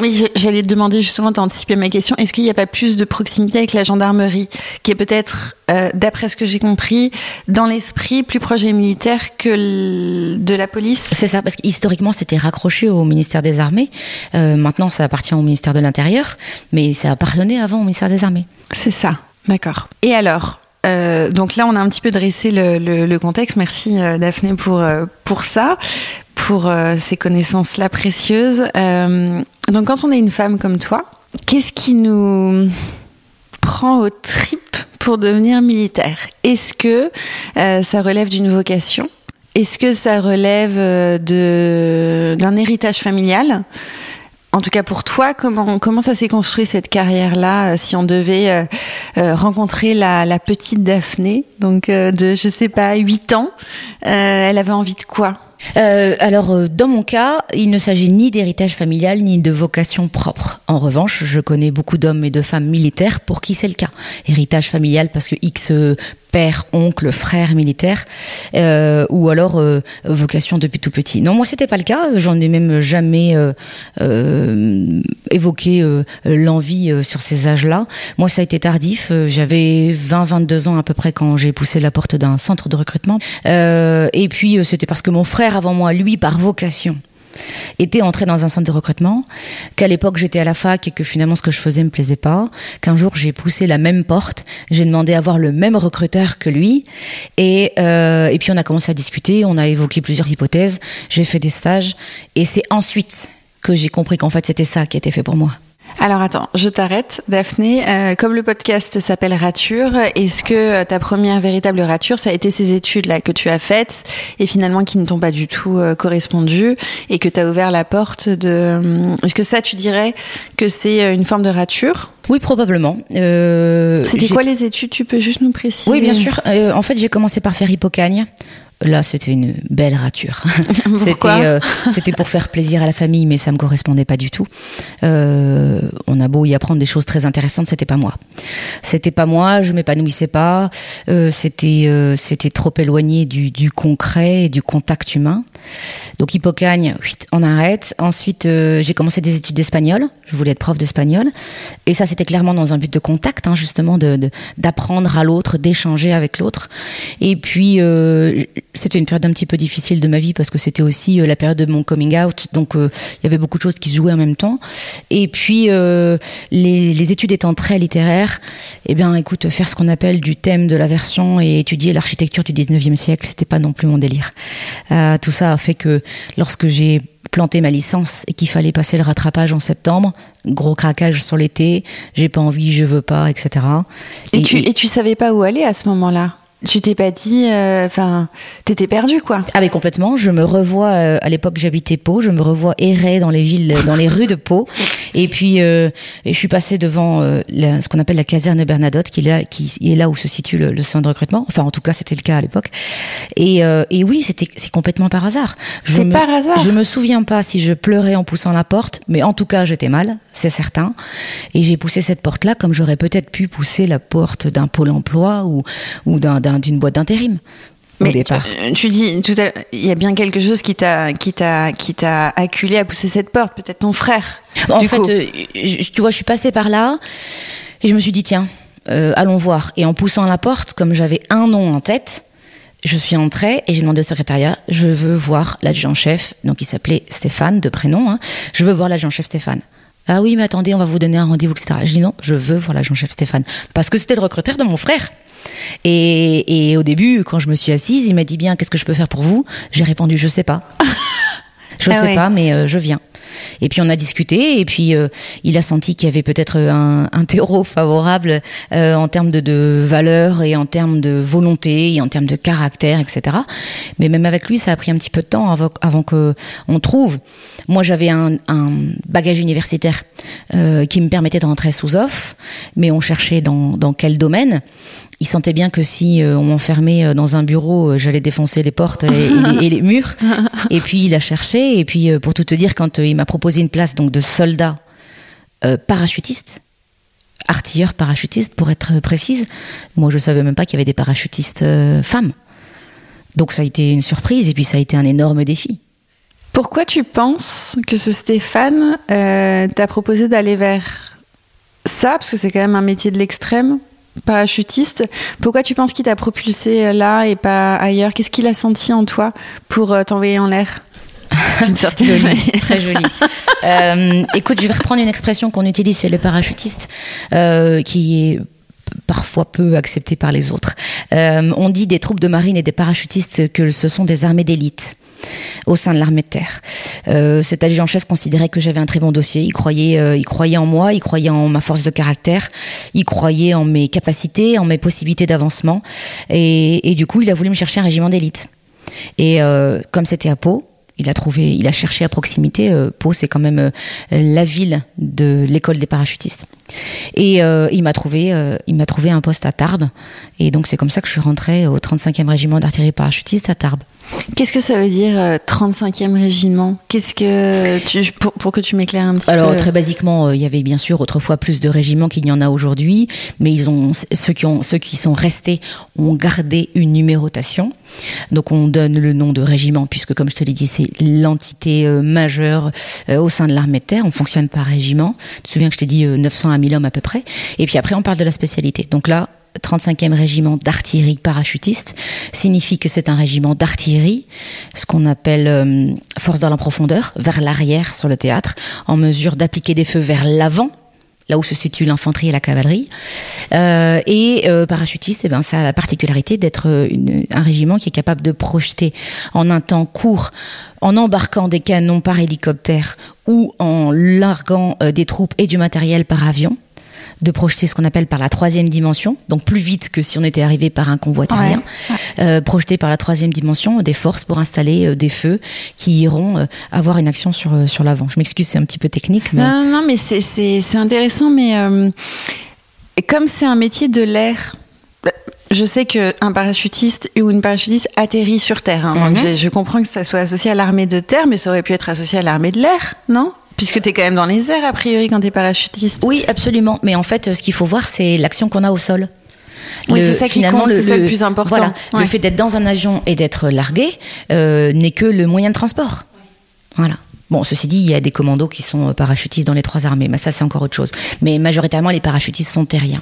Oui, j'allais te demander justement, tu anticipé ma question, est-ce qu'il n'y a pas plus de proximité avec la gendarmerie, qui est peut-être, euh, d'après ce que j'ai compris, dans l'esprit plus proche des militaires que de la police? C'est ça, parce qu'historiquement c'était raccroché au ministère des Armées, euh, maintenant ça appartient au ministère de l'Intérieur, mais ça appartenait avant au ministère des Armées. C'est ça, d'accord. Et alors? Euh, donc là, on a un petit peu dressé le, contexte. Merci Daphné pour pour ça, pour ces connaissances-là précieuses. Donc quand on est une femme comme toi, qu'est-ce qui nous prend au tripes pour devenir militaire? Est-ce que euh, ça relève d'une vocation? Est-ce que ça relève euh, d'un héritage familial? En tout cas pour toi, comment, comment ça s'est construit cette carrière-là euh, Si on devait rencontrer la, la, petite Daphné, donc de, je sais pas, 8 ans, elle avait envie de quoi? Euh, alors, euh, dans mon cas, il ne s'agit ni d'héritage familial ni de vocation propre. En revanche, je connais beaucoup d'hommes et de femmes militaires pour qui c'est le cas. Héritage familial parce que X père, oncle, frère militaire, euh, ou alors euh, vocation depuis tout petit. Non, moi c'était pas le cas. J'en ai même jamais euh, euh évoqué l'envie sur ces âges-là. Moi, ça a été tardif. J'avais 20-22 ans à peu près quand j'ai poussé la porte d'un centre de recrutement. et puis c'était parce que mon frère avant moi, lui, par vocation, était entré dans un centre de recrutement, qu'à l'époque j'étais à la fac et que finalement ce que je faisais me plaisait pas, qu'un jour j'ai poussé la même porte, j'ai demandé à voir le même recruteur que lui, et, euh, et puis on a commencé à discuter, on a évoqué plusieurs hypothèses, j'ai fait des stages, et c'est ensuite que j'ai compris qu'en fait c'était ça qui était fait pour moi. Alors attends, je t'arrête, Daphné. Euh, comme le podcast s'appelle Rature, est-ce que euh, ta première véritable rature, ça a été ces études-là que tu as faites et finalement qui ne t'ont pas du tout euh, correspondu et que tu as ouvert la porte de... Est-ce que ça, tu dirais que c'est une forme de rature? Oui, probablement. C'était quoi les études? Tu peux juste nous préciser? Oui, bien sûr. en fait, j'ai commencé par faire Hippocagne Là, c'était une belle rature. c'était, euh, c'était pour faire plaisir à la famille, mais ça me correspondait pas du tout. Euh, on a beau y apprendre des choses très intéressantes, c'était pas moi. C'était pas moi, je m'épanouissais pas. Euh, c'était, euh, c'était trop éloigné du, du, concret et du contact humain. Donc Hippocagne, on arrête. Ensuite, euh, j'ai commencé des études d'espagnol. Je voulais être prof d'espagnol, et ça, c'était clairement dans un but de contact, hein, justement, de, d'apprendre à l'autre, d'échanger avec l'autre. Et puis c'était une période un petit peu difficile de ma vie parce que c'était aussi euh, la période de mon coming out, donc euh, il y avait beaucoup de choses qui se jouaient en même temps. Et puis euh, les, les, études étant très littéraires, eh bien écoute, faire ce qu'on appelle du thème de la version et étudier l'architecture du 19e siècle, c'était pas non plus mon délire. tout ça a fait que lorsque j'ai planté ma licence et qu'il fallait passer le rattrapage en septembre, gros craquage sur l'été, j'ai pas envie, je veux pas, etc. Et, tu, et tu savais pas où aller à ce moment-là? Tu t'es pas dit, euh, enfin, t'étais perdu quoi Ah mais complètement. Je me revois euh, à l'époque j'habitais Pau, je me revois errer dans les villes, dans les rues de Pau, et puis euh, je suis passée devant ce qu'on appelle la caserne Bernadotte, qui est là, qui est là où se situe le, centre de recrutement. Enfin, en tout cas, c'était le cas à l'époque. Et, et oui, c'était c'est complètement par hasard. C'est par hasard. Je me souviens pas si je pleurais en poussant la porte, mais en tout cas, j'étais mal, c'est certain. Et j'ai poussé cette porte-là comme j'aurais peut-être pu pousser la porte d'un pôle emploi ou ou d'un d'une boîte d'intérim. au départ. Tu, tu dis tout à il y a bien quelque chose qui t'a qui t'a qui t'a acculé à pousser cette porte, peut-être ton frère. En du fait, coup. euh, je- tu vois, je suis passée par là et je me suis dit tiens, euh, allons voir. Et en poussant la porte, comme j'avais un nom en tête, je suis entrée et j'ai demandé au secrétariat, je veux voir l'adjudant-chef, donc il s'appelait Stéphane de prénom, hein, je veux voir l'adjudant-chef Stéphane. Ah oui, mais attendez, on va vous donner un rendez-vous, etc. Je dis non, je veux voir l'adjudant-chef Stéphane. Parce que c'était le recruteur de mon frère. Et, et au début, quand je me suis assise, il m'a dit bien, qu'est-ce que je peux faire pour vous? J'ai répondu, je sais pas. Je Ah sais ouais. pas, mais euh, je viens. Et puis on a discuté, et puis euh, il a senti qu'il y avait peut-être un, un terreau favorable euh, en termes de, de valeur et en termes de volonté et en termes de caractère, etc. Mais même avec lui, ça a pris un petit peu de temps avant, avant que on trouve. Moi, j'avais un, un bagage universitaire euh, qui me permettait de rentrer sous offre, mais on cherchait dans, dans quel domaine. Il sentait bien que si euh, on m'enfermait euh, dans un bureau, euh, j'allais défoncer les portes et, et les, et les murs. Et puis il a cherché. Et puis pour tout te dire, quand il m'a proposé une place donc de soldat euh, parachutiste, artilleur parachutiste pour être précise, moi je savais même pas qu'il y avait des parachutistes euh, femmes. Donc ça a été une surprise et puis ça a été un énorme défi. Pourquoi tu penses que ce Stéphane euh, t'a proposé d'aller vers ça? Parce que c'est quand même un métier de l'extrême, parachutiste. Pourquoi tu penses qu'il t'a propulsé euh, là et pas ailleurs? Qu'est-ce qu'il a senti en toi pour euh, t'envoyer en l'air? D'une certaine Joli, manière. très joli. Euh, écoute, je vais reprendre une expression qu'on utilise chez les parachutistes, euh, qui est parfois peu acceptée par les autres. Euh, on dit des troupes de marine et des parachutistes que ce sont des armées d'élite au sein de l'armée de terre. Euh, cet adjudant-chef considérait que j'avais un très bon dossier. Il croyait, euh, il croyait en moi, il croyait en ma force de caractère, il croyait en mes capacités, en mes possibilités d'avancement. Et, du coup, il a voulu me chercher un régiment d'élite. Et euh, comme c'était à Pau, il a trouvé, il a cherché à proximité. Pau, c'est quand même la ville de l'école des parachutistes. Et il m'a trouvé, il m'a trouvé un poste à Tarbes. Et donc c'est comme ça que je suis rentrée au 35e régiment d'artillerie parachutiste à Tarbes. Qu'est-ce que ça veut dire euh, 35e régiment? Qu'est-ce que tu pour, pour que tu m'éclaires un petit Alors peu très basiquement, euh, il y avait bien sûr autrefois plus de régiments qu'il n'y en a aujourd'hui, mais ils ont ceux qui ont ceux qui sont restés ont gardé une numérotation. Donc on donne le nom de régiment puisque comme je te l'ai dit, c'est l'entité euh, majeure euh, au sein de l'armée de terre. On fonctionne par régiment. Tu te souviens que je t'ai dit euh, 900 à 1000 hommes à peu près. Et puis après on parle de la spécialité. Donc là 35e régiment d'artillerie parachutiste signifie que c'est un régiment d'artillerie, ce qu'on appelle euh, force dans la profondeur, vers l'arrière sur le théâtre, en mesure d'appliquer des feux vers l'avant, là où se situe l'infanterie et la cavalerie. Euh, et euh, parachutiste, eh ben, ça a la particularité d'être un régiment qui est capable de projeter en un temps court, en embarquant des canons par hélicoptère ou en larguant des troupes et du matériel par avion de projeter ce qu'on appelle par la troisième dimension, donc plus vite que si on était arrivé par un convoi terrien, euh, projeter par la troisième dimension des forces pour installer euh, des feux qui iront euh, avoir une action sur, euh, sur l'avant. Je m'excuse, c'est un petit peu technique, mais... Non, non, mais c'est- intéressant, mais euh, comme c'est un métier de l'air, je sais qu'un parachutiste ou une parachutiste atterrit sur Terre. hein, donc Mhm. je comprends que ça soit associé à l'armée de terre, mais ça aurait pu être associé à l'armée de l'air, non? Puisque tu es quand même dans les airs, a priori, quand tu es parachutiste. Oui, absolument. Mais en fait, ce qu'il faut voir, c'est l'action qu'on a au sol. Oui, c'est ça qui compte, c'est ça le plus important. Voilà, Ouais. Le fait d'être dans un avion et d'être largué euh, n'est que le moyen de transport. Voilà. Bon, ceci dit, il y a des commandos qui sont euh, parachutistes dans les trois armées, mais ça c'est encore autre chose. Mais majoritairement, les parachutistes sont terriens.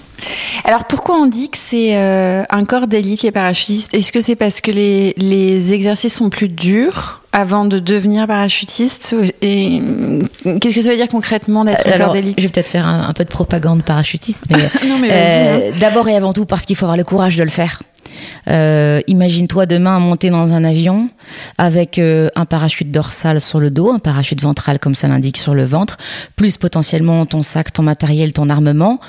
Alors pourquoi on dit que c'est euh, un corps d'élite, les parachutistes? Est-ce que c'est parce que les, les exercices sont plus durs avant de devenir parachutiste Et euh, qu'est-ce que ça veut dire concrètement d'être un corps d'élite? je vais peut-être faire un, un peu de propagande parachutiste, mais, Non, mais vas-y, hein. euh, d'abord et avant tout parce qu'il faut avoir le courage de le faire. Euh, Imagine-toi demain monter dans un avion avec euh, un parachute dorsal sur le dos, un parachute ventral comme ça l'indique sur le ventre, plus potentiellement ton sac, ton matériel, ton armement.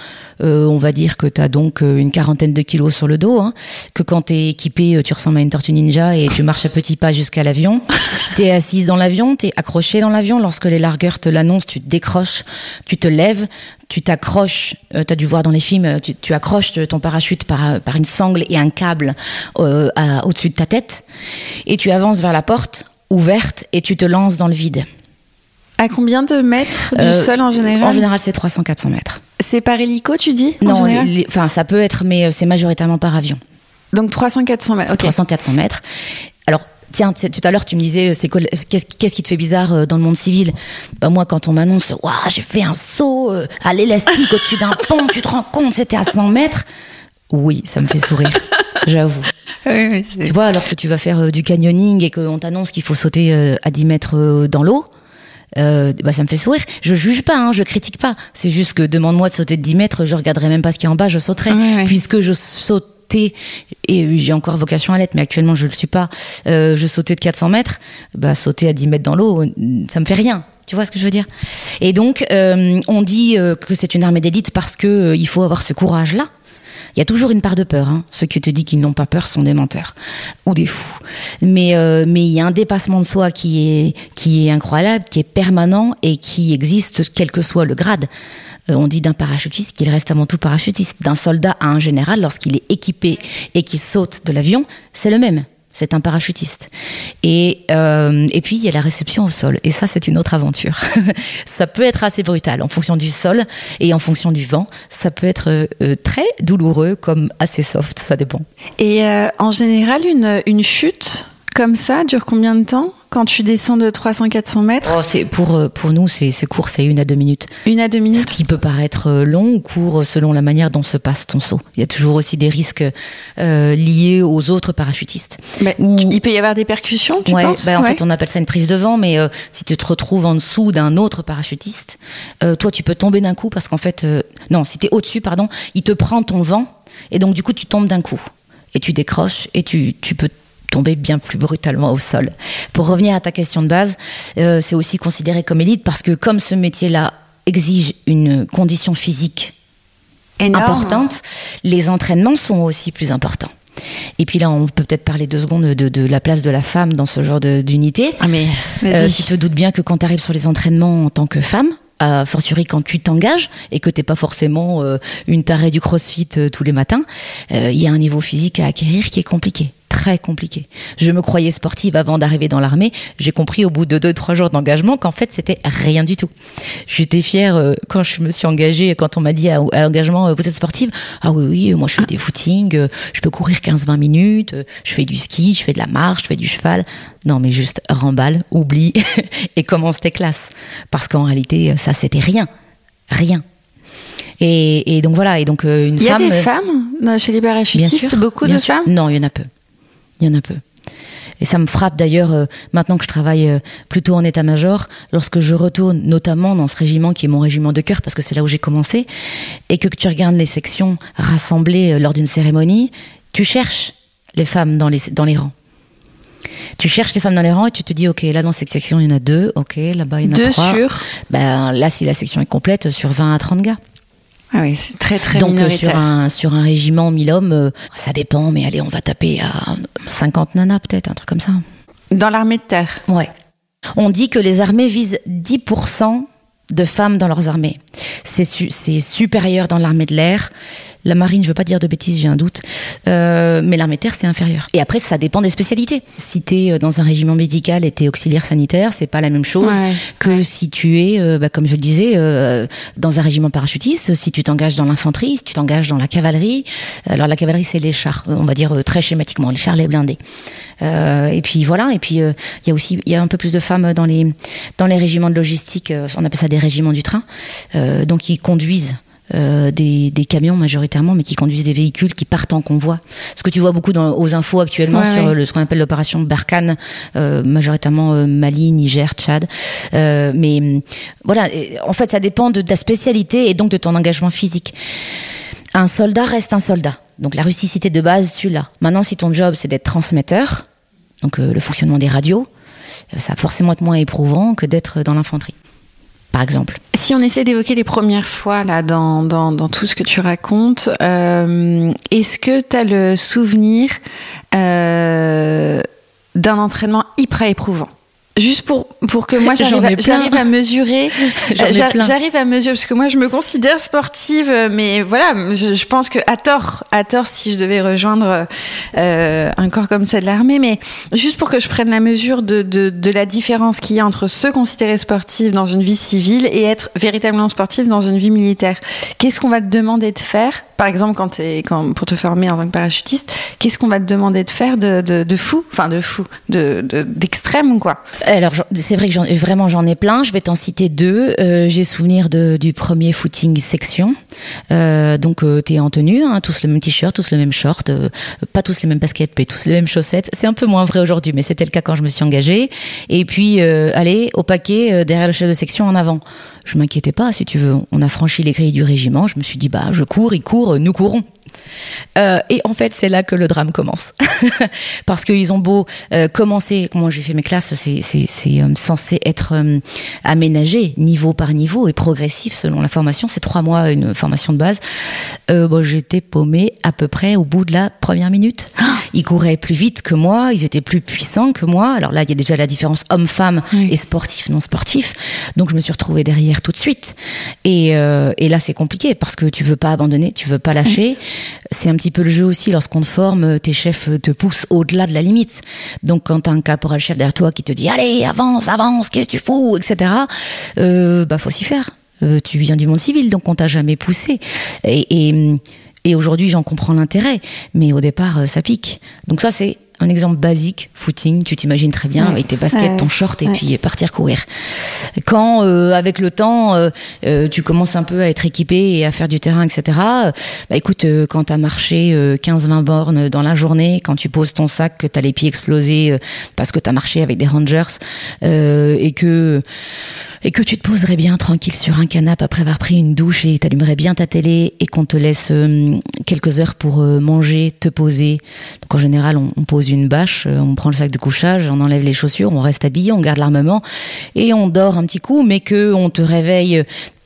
Euh, on va dire que tu as donc une quarantaine de kilos sur le dos, hein, que quand tu es équipé, tu ressembles à une tortue ninja et tu marches à petits pas jusqu'à l'avion. Tu es assise dans l'avion, tu es accroché dans l'avion. Lorsque les largueurs te l'annoncent, tu te décroches, tu te lèves, tu t'accroches, tu as dû voir dans les films, tu, tu accroches ton parachute par, par une sangle et un câble euh, au-dessus de ta tête, et tu avances vers la porte ouverte et tu te lances dans le vide. À combien de mètres du Euh, sol en général En général, c'est 300-400 mètres. C'est par hélico, tu dis Non, enfin, ça peut être, mais euh, c'est majoritairement par avion. Donc 300-400 mètres. ok. 300-400 mètres. Alors, tiens, tout à l'heure, tu me disais, c'est qu'est-ce qui te fait bizarre dans le monde civil? Bah, Moi, quand on m'annonce, waouh, j'ai fait un saut à l'élastique au-dessus d'un pont, tu te rends compte, c'était à 100 mètres Oui, ça me fait sourire, j'avoue. Oui, Tu vois, lorsque tu vas faire euh, du canyoning et qu'on t'annonce qu'il faut sauter euh, à 10 mètres euh, dans l'eau, euh, bah ça me fait sourire. Je juge pas, hein, je critique pas. C'est juste que demande-moi de sauter de 10 mètres, je regarderai même pas ce qu'il y a en bas, je sauterai. Puisque je sautais, et j'ai encore vocation à l'être, mais actuellement je le suis pas, euh, je sautais de 400 mètres, bah sauter à 10 mètres dans l'eau, ça me fait rien. Tu vois ce que je veux dire? Et donc, euh, on dit que c'est une armée d'élite parce que il faut avoir ce courage-là. Il y a toujours une part de peur. Hein. Ceux qui te disent qu'ils n'ont pas peur sont des menteurs ou des fous. Mais euh, mais il y a un dépassement de soi qui est qui est incroyable, qui est permanent et qui existe quel que soit le grade. Euh, on dit d'un parachutiste qu'il reste avant tout parachutiste. D'un soldat à un général, lorsqu'il est équipé et qu'il saute de l'avion, c'est le même. C'est un parachutiste. Et, euh, et puis, il y a la réception au sol. Et ça, c'est une autre aventure. ça peut être assez brutal en fonction du sol et en fonction du vent. Ça peut être euh, très douloureux comme assez soft, ça dépend. Et euh, en général, une, une chute comme ça dure combien de temps? Quand tu descends de 300-400 mètres Oh, c'est pour, euh, pour nous, c'est c'est court, c'est une à deux minutes. Une à deux Ce minutes qui peut paraître euh, long ou court selon la manière dont se passe ton saut. Il y a toujours aussi des risques euh, liés aux autres parachutistes. Bah, Il peut y avoir des percussions, tu ouais, penses bah, en Ouais. fait, on appelle ça une prise de vent, mais euh, si tu te retrouves en dessous d'un autre parachutiste, euh, toi, tu peux tomber d'un coup parce qu'en fait, euh, non, si t'es au-dessus, pardon, il te prend ton vent et donc du coup, tu tombes d'un coup et tu décroches et tu, tu peux tomber bien plus brutalement au sol. Pour revenir à ta question de base, euh, c'est aussi considéré comme élite parce que comme ce métier-là exige une condition physique Énorme. importante, les entraînements sont aussi plus importants. Et puis là, on peut peut-être parler deux secondes de, de la place de la femme dans ce genre d'unité. Ah mais Euh, tu te doutes bien que quand tu arrives sur les entraînements en tant que femme, a fortiori quand tu t'engages et que t'es pas forcément euh, une tarée du crossfit euh, tous les matins, euh, il y a un niveau physique à acquérir qui est compliqué, très compliqué. Je me croyais sportive avant d'arriver dans l'armée, j'ai compris au bout de deux trois jours d'engagement qu'en fait c'était rien du tout. J'étais fière euh, quand je me suis engagée, quand on m'a dit à, à l'engagement euh, vous êtes sportive? Ah oui oui, moi je fais des footings, euh, je peux courir 15-20 minutes, je fais du ski, je fais de la marche, je fais du cheval. Non mais juste remballe, oublie et commence tes classes. Parce qu'en réalité ça c'était rien, rien. Et, et donc voilà, et donc une Il y a femme. des femmes chez les parachutistes, beaucoup bien de sûr. femmes? Non, il y en a peu. Il y en a peu. Et ça me frappe d'ailleurs, euh, maintenant que je travaille euh, plutôt en état-major, lorsque je retourne notamment dans ce régiment qui est mon régiment de cœur, parce que c'est là où j'ai commencé, et que tu regardes les sections rassemblées euh, lors d'une cérémonie, tu cherches les femmes dans les, dans les rangs. Tu cherches les femmes dans les rangs et tu te dis, ok, là dans cette section, il y en a deux, ok, là-bas, il y en a Deux trois. sur. Ben, là, si la section est complète, sur 20 à 30 gars. Ah oui, c'est très très Donc minoritaire. sur un sur un régiment 1000 hommes, euh, ça dépend, mais allez, on va taper à 50 nanas peut-être, un truc comme ça. Dans l'armée de terre. Ouais. On dit que les armées visent 10% de femmes dans leurs armées. C'est su- c'est supérieur dans l'armée de l'air. La marine, je veux pas dire de bêtises, j'ai un doute. Euh, mais l'armée de terre, c'est inférieur. Et après, ça dépend des spécialités. Si tu es dans un régiment médical et tu es auxiliaire sanitaire, c'est pas la même chose Ouais. que si tu es, euh, bah, comme je le disais, euh, dans un régiment parachutiste, si tu t'engages dans l'infanterie, si tu t'engages dans la cavalerie. Alors la cavalerie, c'est les chars, on va dire euh, très schématiquement, les chars, les blindés. Euh, et puis voilà, et puis euh, il y a aussi il y a un peu plus de femmes dans les dans les régiments de logistique, euh, on appelle ça des régiments du train, euh, donc qui conduisent euh, des, des camions majoritairement, mais qui conduisent des véhicules qui partent en convoi. Ce que tu vois beaucoup dans, aux infos actuellement Ouais, sur ouais. le, ce qu'on appelle l'opération Barkhane, euh, majoritairement euh, Mali, Niger, Tchad. Mais voilà, en fait, ça dépend de ta spécialité et donc de ton engagement physique. Un soldat reste un soldat. Donc la rusticité de base, tu l'as. Maintenant, si ton job c'est d'être transmetteur, donc le fonctionnement des radios, ça va forcément être moins éprouvant que d'être dans l'infanterie, par exemple. Si on essaie d'évoquer les premières fois là dans, dans, tout ce que tu racontes, euh, est-ce que tu as le souvenir euh, d'un entraînement hyper éprouvant? Juste pour, pour que moi j'arrive à, à mesurer. j'arrive à mesurer, parce que moi je me considère sportive, mais voilà, je, pense que à tort, à tort si je devais rejoindre euh, un corps comme ça de l'armée, mais juste pour que je prenne la mesure de, de, de la différence qu'il y a entre se considérer sportive dans une vie civile et être véritablement sportive dans une vie militaire. Qu'est-ce qu'on va te demander de faire? Par exemple, quand, es, quand pour te former en tant que parachutiste, qu'est-ce qu'on va te demander de faire de, de, de fou, enfin de fou, de d'extrême ou quoi? Alors c'est vrai que vraiment j'en ai plein. Je vais t'en citer deux. Euh, J'ai souvenir de, du premier footing section. Euh, donc euh, t'es en tenue, hein, tous le même t-shirt, tous le même short, euh, pas tous les mêmes baskets, mais tous les mêmes chaussettes. C'est un peu moins vrai aujourd'hui, mais c'était le cas quand je me suis engagée. Et puis euh, allez au paquet derrière le chef de section en avant je m'inquiétais pas, si tu veux. On a franchi les grilles du régiment. Je me suis dit, bah, je cours, il court, nous courons. Euh, et en fait, c'est là que le drame commence. Parce qu'ils ont beau euh, commencer, comment j'ai fait mes classes, c'est euh, censé être aménagé niveau par niveau et progressif selon la formation. C'est trois mois une formation de base. Bon, J'étais paumée à peu près au bout de la première minute. Ils couraient plus vite que moi, ils étaient plus puissants que moi. Alors là, il y a déjà la différence homme-femme et sportif, non sportif. Donc je me suis retrouvée derrière tout de suite. Et, et là, c'est compliqué parce que tu veux pas abandonner, tu veux pas lâcher. C'est un petit peu le jeu aussi lorsqu'on te forme, tes chefs te poussent au-delà de la limite. Donc quand t'as un caporal chef derrière toi qui te dit allez avance avance qu'est-ce que tu fous etc. Euh, bah faut s'y faire. Euh, tu viens du monde civil donc on t'a jamais poussé et, et, et aujourd'hui j'en comprends l'intérêt mais au départ euh, ça pique. Donc ça c'est un exemple basique, footing, tu t'imagines très bien avec tes baskets, ton short et puis partir courir. Quand euh, avec le temps, euh, euh, tu commences un peu à être équipé et à faire du terrain, etc. Bah écoute, quand t'as marché 15-20 bornes dans la journée, quand tu poses ton sac, que t'as les pieds explosés parce que t'as marché avec des rangers et que et que tu te poserais bien tranquille sur un canapé après avoir pris une douche et t'allumerais bien ta télé et qu'on te laisse quelques heures pour manger, te poser. Donc en général, on, on pose une bâche, euh, on prend le sac de couchage, on enlève les chaussures, on reste habillé, on garde l'armement et on dort un petit coup, mais que on te réveille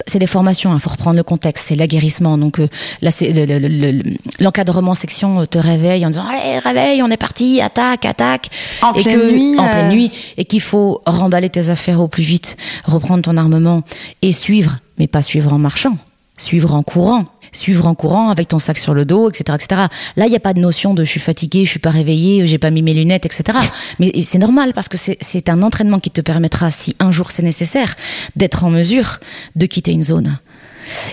c'est les formations, il hein, faut reprendre le contexte, c'est l'aguerrissement. Donc euh, là, c'est l'encadrement section euh, te réveille en disant allez réveille, on est parti, attaque, attaque. En pleine nuit. En pleine nuit, et qu'il faut remballer tes affaires au plus vite, reprendre ton armement et suivre, mais pas suivre en marchant, suivre en courant suivre en courant avec ton sac sur le dos, etc., etc. Là, il n'y a pas de notion de je suis fatigué, je suis pas réveillé, j'ai pas mis mes lunettes, etc. Mais c'est normal parce que c'est un entraînement qui te permettra, si un jour c'est nécessaire, d'être en mesure de quitter une zone.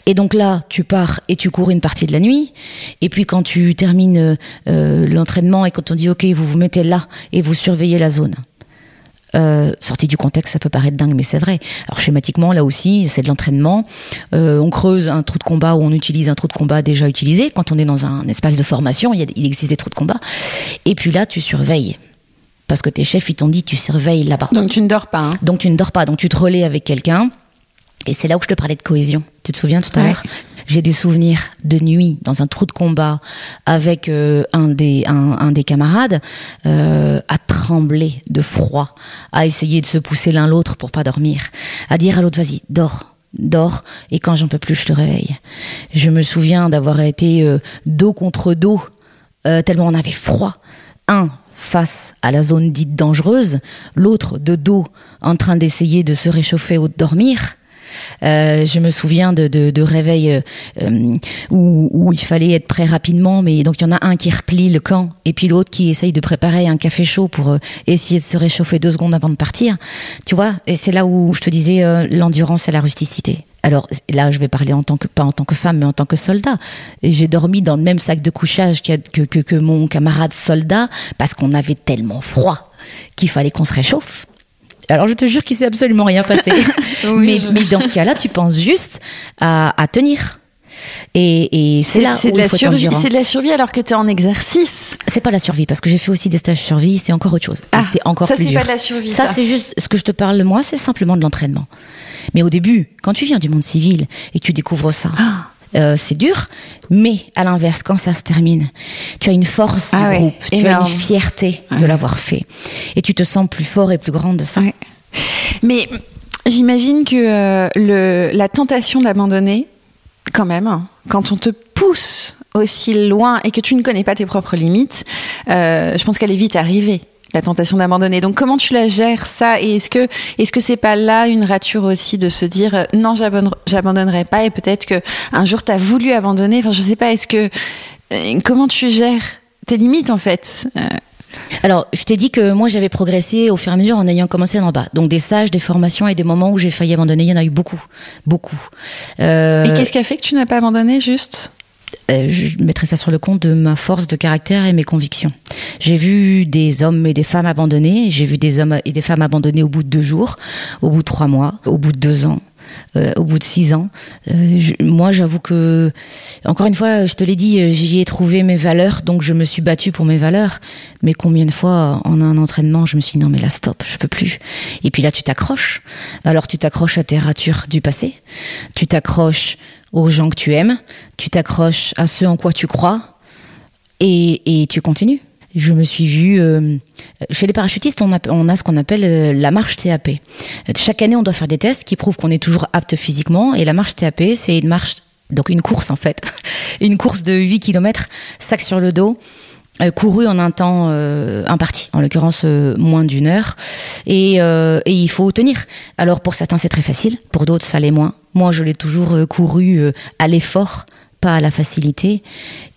Et donc là, tu pars et tu cours une partie de la nuit. Et puis quand tu termines euh, l'entraînement et quand on dit OK, vous vous mettez là et vous surveillez la zone. Euh, sorti du contexte, ça peut paraître dingue, mais c'est vrai. Alors schématiquement, là aussi, c'est de l'entraînement. Euh, on creuse un trou de combat ou on utilise un trou de combat déjà utilisé. Quand on est dans un espace de formation, il, y a, il existe des trous de combat. Et puis là, tu surveilles. Parce que tes chefs, ils t'ont dit, tu surveilles là-bas. Donc tu ne dors pas. Hein. Donc tu ne dors pas. Donc tu te relais avec quelqu'un. Et c'est là où je te parlais de cohésion. Tu te souviens tout à l'heure? J'ai des souvenirs de nuit dans un trou de combat avec euh, un, des, un, des camarades euh, à trembler de froid, à essayer de se pousser l'un l'autre pour pas dormir, à dire à l'autre vas-y dors dors et quand j'en peux plus je te réveille. Je me souviens d'avoir été euh, dos contre dos tellement on avait froid. Un face à la zone dite dangereuse, l'autre de dos en train d'essayer de se réchauffer ou de dormir. Euh, je me souviens de, de, réveils euh, euh, où, il fallait être prêt rapidement, mais donc il y en a un qui replie le camp et puis l'autre qui essaye de préparer un café chaud pour essayer de se réchauffer deux secondes avant de partir. Tu vois, et c'est là où je te disais l'endurance et la rusticité. Alors là, je vais parler en tant que pas en tant que femme, mais en tant que soldat. J'ai dormi dans le même sac de couchage que, que mon camarade soldat parce qu'on avait tellement froid qu'il fallait qu'on se réchauffe. Alors je te jure qu'il s'est absolument rien passé. mais, dans ce cas-là, tu penses juste à, tenir. Et, c'est là c'est de la survie. C'est de la survie alors que tu es en exercice. C'est pas la survie parce que j'ai fait aussi des stages survie. C'est encore autre chose. Ah, c'est encore ça c'est pas de la survie. Ça, c'est juste ce que je te parle moi, c'est simplement de l'entraînement. Mais au début, quand tu viens du monde civil et que tu découvres ça. Ah. Euh, c'est dur, mais à l'inverse, quand ça se termine, tu as une force ah du groupe, tu as une fierté de l'avoir fait, et tu te sens plus fort et plus grande de ça. Mais j'imagine que euh, le, la tentation d'abandonner, quand même, hein, quand on te pousse aussi loin et que tu ne connais pas tes propres limites, euh, je pense qu'elle est vite arrivée la tentation d'abandonner. Donc comment tu la gères ça? Et est-ce que est-ce que c'est pas là une rature aussi de se dire euh, non j'abandonnerai pas et peut-être que un jour tu as voulu abandonner? Enfin je sais pas. Est-ce que euh, comment tu gères tes limites en fait? Euh, alors, je t'ai dit que moi j'avais progressé au fur et à mesure en ayant commencé d'en bas. Donc des stages, des formations et des moments où j'ai failli abandonner, il y en a eu beaucoup, beaucoup. Euh... Et qu'est-ce qui a fait que tu n'as pas abandonné juste? Je mettrai ça sur le compte de ma force de caractère et mes convictions. J'ai vu des hommes et des femmes abandonnés. J'ai vu des hommes et des femmes abandonnés au bout de deux jours, au bout de trois mois, au bout de deux ans. Euh, au bout de six ans. Euh, moi, j'avoue que, encore une fois, je te l'ai dit, euh, j'y ai trouvé mes valeurs, donc je me suis battue pour mes valeurs. Mais combien de fois, en un entraînement, je me suis dit non, mais là, stop, je peux plus. Et puis là, tu t'accroches. Alors, tu t'accroches à tes ratures du passé. Tu t'accroches aux gens que tu aimes. Tu t'accroches à ceux en quoi tu crois. Et, tu continues je me suis vue. Euh, chez les parachutistes, on a, ce qu'on appelle euh, la marche TAP. Chaque année, on doit faire des tests qui prouvent qu'on est toujours apte physiquement. Et la marche TAP, c'est une marche, donc une course en fait, une course de 8 km, sac sur le dos. Euh, couru en un temps euh, imparti, en l'occurrence moins d'une heure, et, il faut tenir. Alors pour certains c'est très facile, pour d'autres ça l'est moins. Moi je l'ai toujours couru à l'effort, pas à la facilité.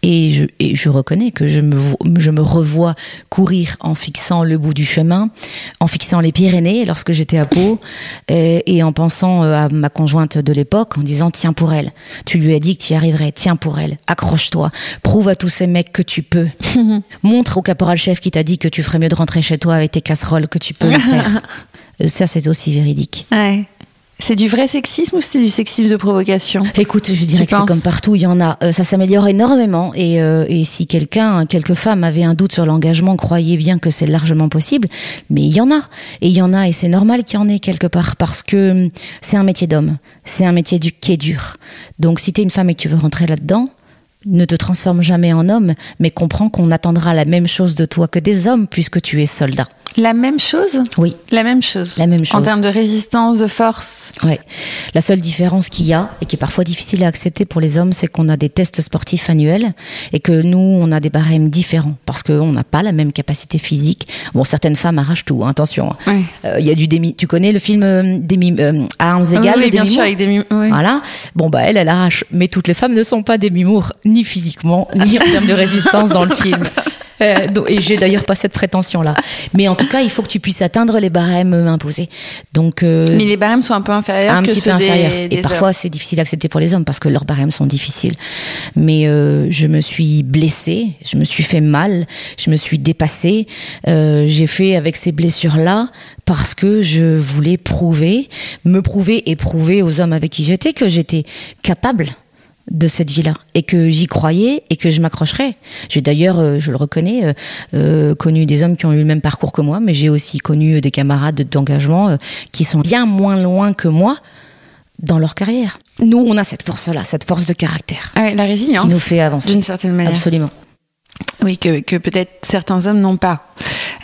Et je, et je reconnais que je me, je me revois courir en fixant le bout du chemin, en fixant les Pyrénées lorsque j'étais à Pau, et, et, en pensant euh, à ma conjointe de l'époque, en disant tiens pour elle. Tu lui as dit que tu y arriverais, tiens pour elle, accroche-toi, prouve à tous ces mecs que tu peux. Montre au caporal-chef qui t'a dit que tu ferais mieux de rentrer chez toi avec tes casseroles que tu peux le faire. Euh, ça, c'est aussi véridique. Ouais. C'est du vrai sexisme ou c'est du sexisme de provocation? Écoute, je dirais que c'est comme partout, il y en a. Euh, ça s'améliore énormément et, euh, et si quelqu'un, quelques femmes avaient un doute sur l'engagement, croyez bien que c'est largement possible. Mais il y en a. Et il y en a et c'est normal qu'il y en ait quelque part parce que hum, c'est un métier d'homme. C'est un métier du, qui est dur. Donc si tu es une femme et que tu veux rentrer là-dedans, ne te transforme jamais en homme, mais comprends qu'on attendra la même chose de toi que des hommes puisque tu es soldat. La même chose? Oui. La même chose La même chose. En termes de résistance, de force? Oui. La seule différence qu'il y a, et qui est parfois difficile à accepter pour les hommes, c'est qu'on a des tests sportifs annuels et que nous, on a des barèmes différents parce qu'on n'a pas la même capacité physique. Bon, certaines femmes arrachent tout, hein, attention. Il oui. euh, y a du demi. Tu connais le film euh, Demi, euh, à armes égales Oui, bien sûr, avec Demi oui. Voilà. Bon, bah, elle, elle arrache. Mais toutes les femmes ne sont pas Demi Moore, ni physiquement, ni en termes de résistance dans le film. Euh, et j'ai d'ailleurs pas cette prétention-là. Mais en tout cas, il faut que tu puisses atteindre les barèmes imposés. Donc, euh, Mais les barèmes sont un peu inférieurs un que petit ceux peu inférieurs. des, Et des parfois, c'est difficile à accepter pour les hommes parce que leurs barèmes sont difficiles. Mais euh, je me suis blessée, je me suis fait mal, je me suis dépassée. Euh, j'ai fait avec ces blessures-là parce que je voulais prouver, me prouver et prouver aux hommes avec qui j'étais que j'étais capable de cette vie-là et que j'y croyais et que je m'accrocherais. J'ai d'ailleurs, euh, je le reconnais, euh, euh, connu des hommes qui ont eu le même parcours que moi, mais j'ai aussi connu des camarades d'engagement qui sont bien moins loin que moi dans leur carrière. Nous, on a cette force-là, cette force de caractère Ah ouais, la résilience. qui nous fait avancer. D'une certaine manière. Absolument. Oui, que, que peut-être certains hommes n'ont pas.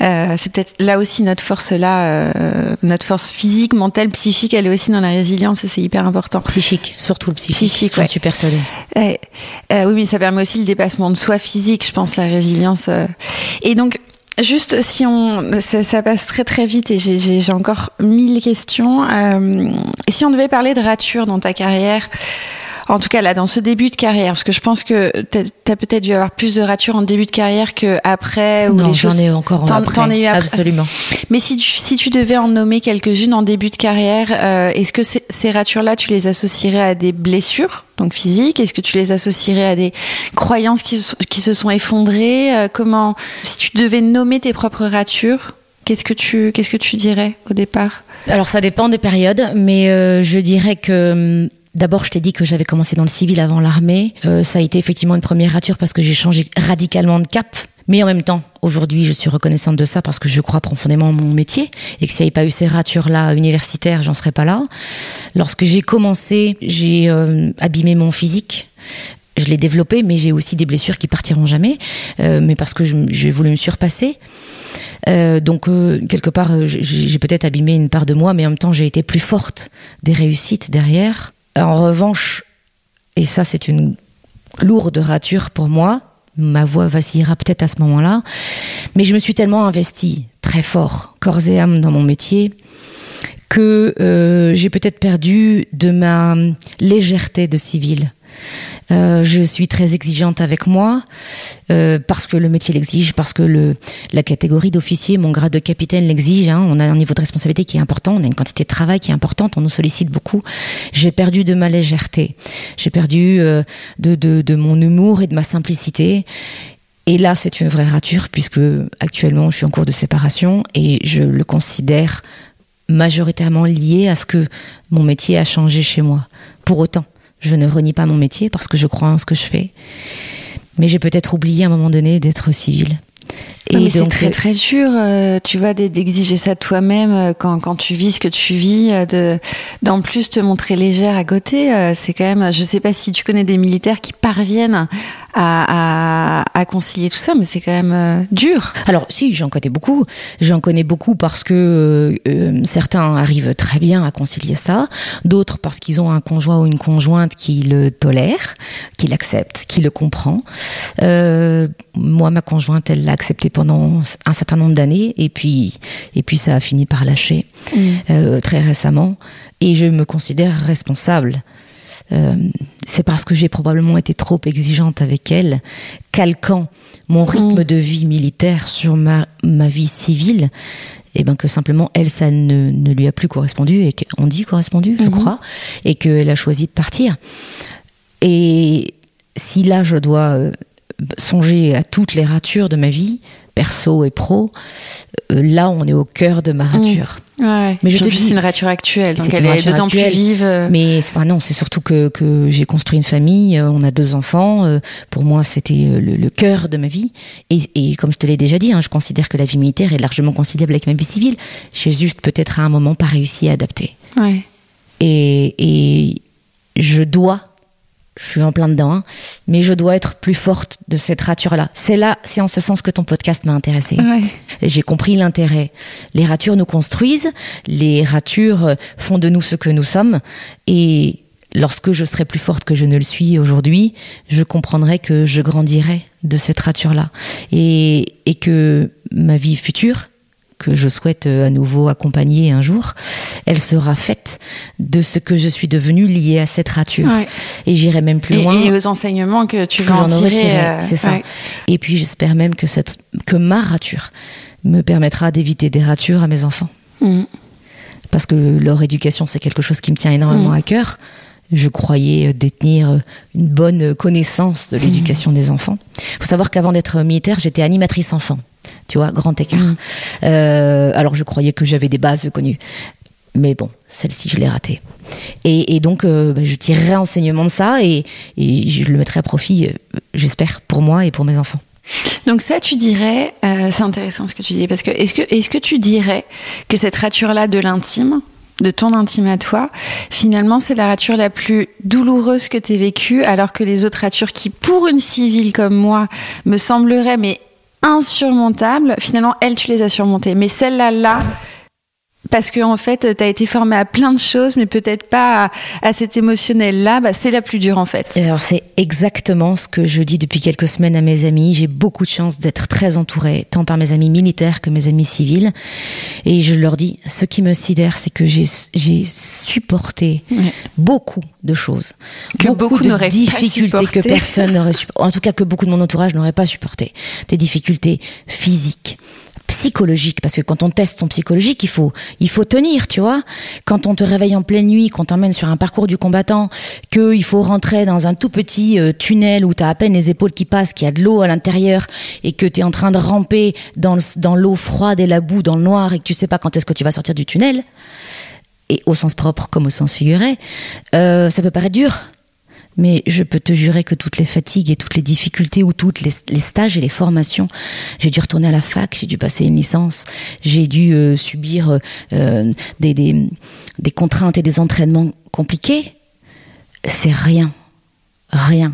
Euh, c'est peut-être là aussi notre force là, euh, notre force physique, mentale, psychique, elle est aussi dans la résilience et c'est hyper important. Psychique, surtout le psychique. Psychique, ouais. suis persuadée. Ouais. Euh, oui, mais ça permet aussi le dépassement de soi physique, je pense, la résilience. euh. Et donc, juste si on, ça, ça passe très très vite et j'ai- j'ai j'ai encore mille questions. Euh, si on devait parler de rature dans ta carrière, en tout cas là, dans ce début de carrière, parce que je pense que t'as as, peut-être dû avoir plus de rature en début de carrière qu'après ou non, j'en ai encore T'en- après. t'en as eu après. Absolument. Mais si tu, si tu devais en nommer quelques-unes en début de carrière, euh, est-ce que ces, ces ratures-là, tu les associerais à des blessures, donc physiques? Est-ce que tu les associerais à des croyances qui, se- qui se sont effondrées? Euh, Comment, si tu devais nommer tes propres ratures, qu'est-ce que tu, qu'est-ce que tu dirais au départ? Alors ça dépend des périodes, mais euh, je dirais que hum, d'abord je t'ai dit que j'avais commencé dans le civil avant l'armée. Euh, ça a été effectivement une première rature parce que j'ai changé radicalement de cap. Mais en même temps, aujourd'hui, je suis reconnaissante de ça parce que je crois profondément en mon métier et que s'il n'y avait pas eu ces ratures-là universitaires, j'en serais pas là. Lorsque j'ai commencé, j'ai euh, abîmé mon physique. Je l'ai développé, mais j'ai aussi des blessures qui partiront jamais, euh, mais parce que j'ai voulu me surpasser. Euh, donc euh, quelque part, euh, j'ai peut-être abîmé une part de moi, mais en même temps, j'ai été plus forte des réussites derrière. En revanche, et ça c'est une lourde rature pour moi, ma voix vacillera peut-être à ce moment-là, mais je me suis tellement investie très fort, corps et âme dans mon métier, que euh, j'ai peut-être perdu de ma légèreté de civile. Euh, je suis très exigeante avec moi euh, parce que le métier l'exige, parce que le, la catégorie d'officier, mon grade de capitaine l'exige. Hein, on a un niveau de responsabilité qui est important, on a une quantité de travail qui est importante, on nous sollicite beaucoup. J'ai perdu de ma légèreté, j'ai perdu euh, de, de, de mon humour et de ma simplicité. Et là, c'est une vraie rature puisque actuellement, je suis en cours de séparation et je le considère majoritairement lié à ce que mon métier a changé chez moi. Pour autant, je ne renie pas mon métier parce que je crois en ce que je fais. Mais j'ai peut-être oublié à un moment donné d'être civile. Et mais c'est très très dur, euh, tu vois, d'exiger ça de toi-même euh, quand, quand tu vis ce que tu vis, euh, de d'en plus te montrer légère à côté. c'est quand même, je sais pas si tu connais des militaires qui parviennent à, à, à concilier tout ça, mais c'est quand même euh, dur. Alors si, j'en connais beaucoup. J'en connais beaucoup parce que euh, euh, certains arrivent très bien à concilier ça, d'autres parce qu'ils ont un conjoint ou une conjointe qui le tolère, qui l'accepte, qui le comprend. Euh, moi, ma conjointe, elle l'a accepté pendant un certain nombre d'années, et puis et puis ça a fini par lâcher mmh. très récemment. Et je me considère responsable euh, c'est parce que j'ai probablement été trop exigeante avec elle, calquant mon mm. rythme de vie militaire sur ma, ma vie civile, et ben que simplement elle ça ne, ne lui a plus correspondu et qu'on dit correspondu je mm-hmm. crois et qu'elle a choisi de partir et si là je dois euh, songer à toutes les ratures de ma vie perso et pro, là on est au cœur de ma mm. rature. Ouais, mais je te dis, c'est une rature actuelle, donc elle est d'autant plus vive. Euh. Mais enfin, non, c'est surtout que, que j'ai construit une famille, euh, on a deux enfants. Pour moi, c'était le, le, cœur de ma vie. Et, et comme je te l'ai déjà dit, hein, je considère que la vie militaire est largement conciliable avec ma vie civile. J'ai juste peut-être à un moment pas réussi à adapter. Ouais. Et, et je dois je suis en plein dedans, hein. mais je dois être plus forte de cette rature-là. C'est là, c'est en ce sens que ton podcast m'a intéressée. Ouais. J'ai compris l'intérêt. Les ratures nous construisent, les ratures font de nous ce que nous sommes, et lorsque je serai plus forte que je ne le suis aujourd'hui, je comprendrai que je grandirai de cette rature-là, et, et que ma vie future, que je souhaite euh, à nouveau accompagner un jour, elle sera faite de ce que je suis devenue liée à cette rature. Ouais. Et j'irai même plus et, loin. Et aux enseignements que tu vas en tirer. Euh, c'est ça. Ouais. Et puis j'espère même que, cette, que ma rature me permettra d'éviter des ratures à mes enfants. Mmh. Parce que leur éducation, c'est quelque chose qui me tient énormément mmh. à cœur. Je croyais détenir une bonne connaissance de l'éducation mmh. des enfants. Il faut savoir qu'avant d'être militaire, j'étais animatrice enfant tu vois, grand écart. Mmh. Euh, alors je croyais que j'avais des bases connues. Mais bon, celle-ci, je l'ai ratée. Et, et donc, euh, bah, je tirerai enseignement de ça et, et, je le mettrai à profit, euh, j'espère, pour moi et pour mes enfants. Donc ça, tu dirais, c'est intéressant ce que tu dis, parce que est-ce que, est-ce que tu dirais que cette rature-là de l'intime, de ton intime à toi, finalement, c'est la rature la plus douloureuse que tu aies vécue, alors que les autres ratures qui, pour une civile comme moi, me sembleraient, mais insurmontables, finalement, elles, tu les as surmontées. Mais celle-là, là, parce que en fait, tu as été formé à plein de choses, mais peut-être pas à, à cet émotionnel-là, bah, c'est la plus dure en fait. Et alors c'est exactement ce que je dis depuis quelques semaines à mes amis. J'ai beaucoup de chance d'être très entourée, tant par mes amis militaires que mes amis civils. Et je leur dis, ce qui me sidère, c'est que j'ai supporté ouais. beaucoup de choses, que beaucoup, beaucoup de difficultés que personne n'aurait supporté, en tout cas que beaucoup de mon entourage n'aurait pas supporté, des difficultés physiques, psychologique parce que quand on teste son psychologique il faut il faut tenir tu vois. Quand on te réveille en pleine nuit qu'on t'emmène sur un parcours du combattant que il faut rentrer dans un tout petit euh, tunnel où tu as à peine les épaules qui passent qu'il y a de l'eau à l'intérieur et que tu es en train de ramper dans dans l'eau froide et la boue dans le noir et que tu sais pas quand est-ce que tu vas sortir du tunnel et au sens propre comme au sens figuré euh, ça peut paraître dur mais je peux te jurer que toutes les fatigues et toutes les difficultés ou toutes les, stages et les formations, j'ai dû retourner à la fac, j'ai dû passer une licence, j'ai dû euh, subir euh, des contraintes et des entraînements compliqués. C'est rien, rien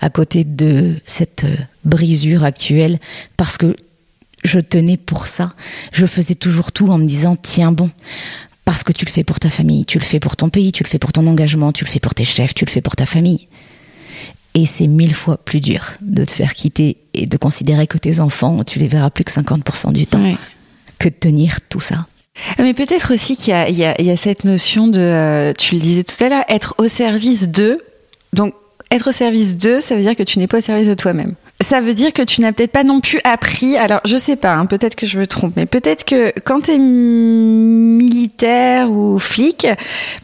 à côté de cette euh, brisure actuelle parce que je tenais pour ça. Je faisais toujours tout en me disant tiens bon, parce que tu le fais pour ta famille, tu le fais pour ton pays, tu le fais pour ton engagement, tu le fais pour tes chefs, tu le fais pour ta famille. Et c'est mille fois plus dur de te faire quitter et de considérer que tes enfants, tu les verras plus que 50% du temps. Que de tenir tout ça. Mais peut-être aussi qu'il y, y, a cette notion de, euh, tu le disais tout à l'heure, être au service d'eux. Donc, être au service d'eux, ça veut dire que tu n'es pas au service de toi-même. Ça veut dire que tu n'as peut-être pas non plus appris. Alors, je sais pas, hein, peut-être que je me trompe, mais peut-être que quand tu es militaire ou flic,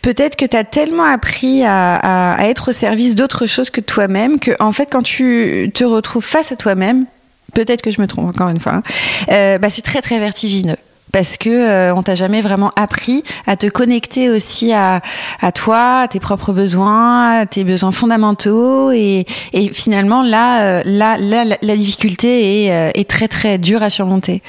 peut-être que tu as tellement appris à, être au service d'autre chose que toi-même que, en fait, quand tu te retrouves face à toi-même, peut-être que je me trompe encore une fois, hein, euh, bah, c'est très très vertigineux parce que euh, on t'a jamais vraiment appris à te connecter aussi à, à toi, à tes propres besoins, à tes besoins fondamentaux et, et finalement là, euh, là, là, la difficulté est, euh, est très très dure à surmonter.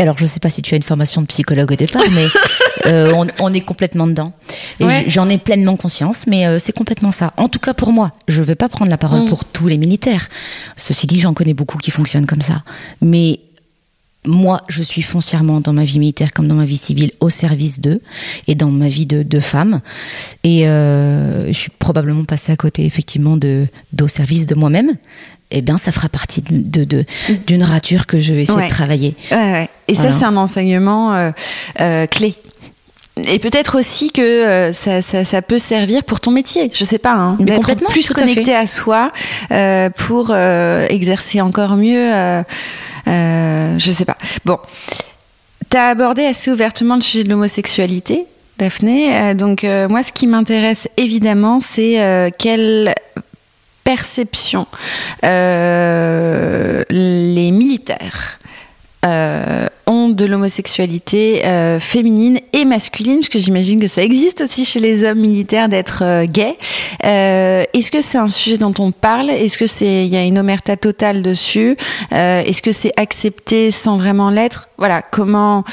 Alors, je ne sais pas si tu as une formation de psychologue au départ, mais euh, on, on, est complètement dedans. Ouais. j'en ai pleinement conscience, mais euh, c'est complètement ça. En tout cas, pour moi, je ne vais pas prendre la parole mm. pour tous les militaires. Ceci dit, j'en connais beaucoup qui fonctionnent comme ça. Mais moi, je suis foncièrement dans ma vie militaire comme dans ma vie civile au service d'eux et dans ma vie de, de femme. Et euh, je suis probablement passée à côté effectivement de d'au service de moi-même. Eh bien, ça fera partie de, d'une rature que je vais essayer ouais. de travailler. Ouais, ouais. Et voilà. ça, c'est un enseignement euh, euh, clé. Et peut-être aussi que euh, ça, ça, ça, peut servir pour ton métier, je sais pas, hein, d'être plus connecté à, à, soi euh, pour euh, exercer encore mieux. Euh, je sais pas. Bon, tu as abordé assez ouvertement le sujet de l'homosexualité, Daphné. Euh, donc euh, moi, ce qui m'intéresse évidemment, c'est quelle perception les militaires euh, ont de l'homosexualité euh, féminine et masculine, parce que j'imagine que ça existe aussi chez les hommes militaires d'être euh, gays. Est-ce que c'est un sujet dont on parle? Est-ce que c'est il y a une omerta totale dessus? Est-ce que c'est accepté sans vraiment l'être? Voilà, comment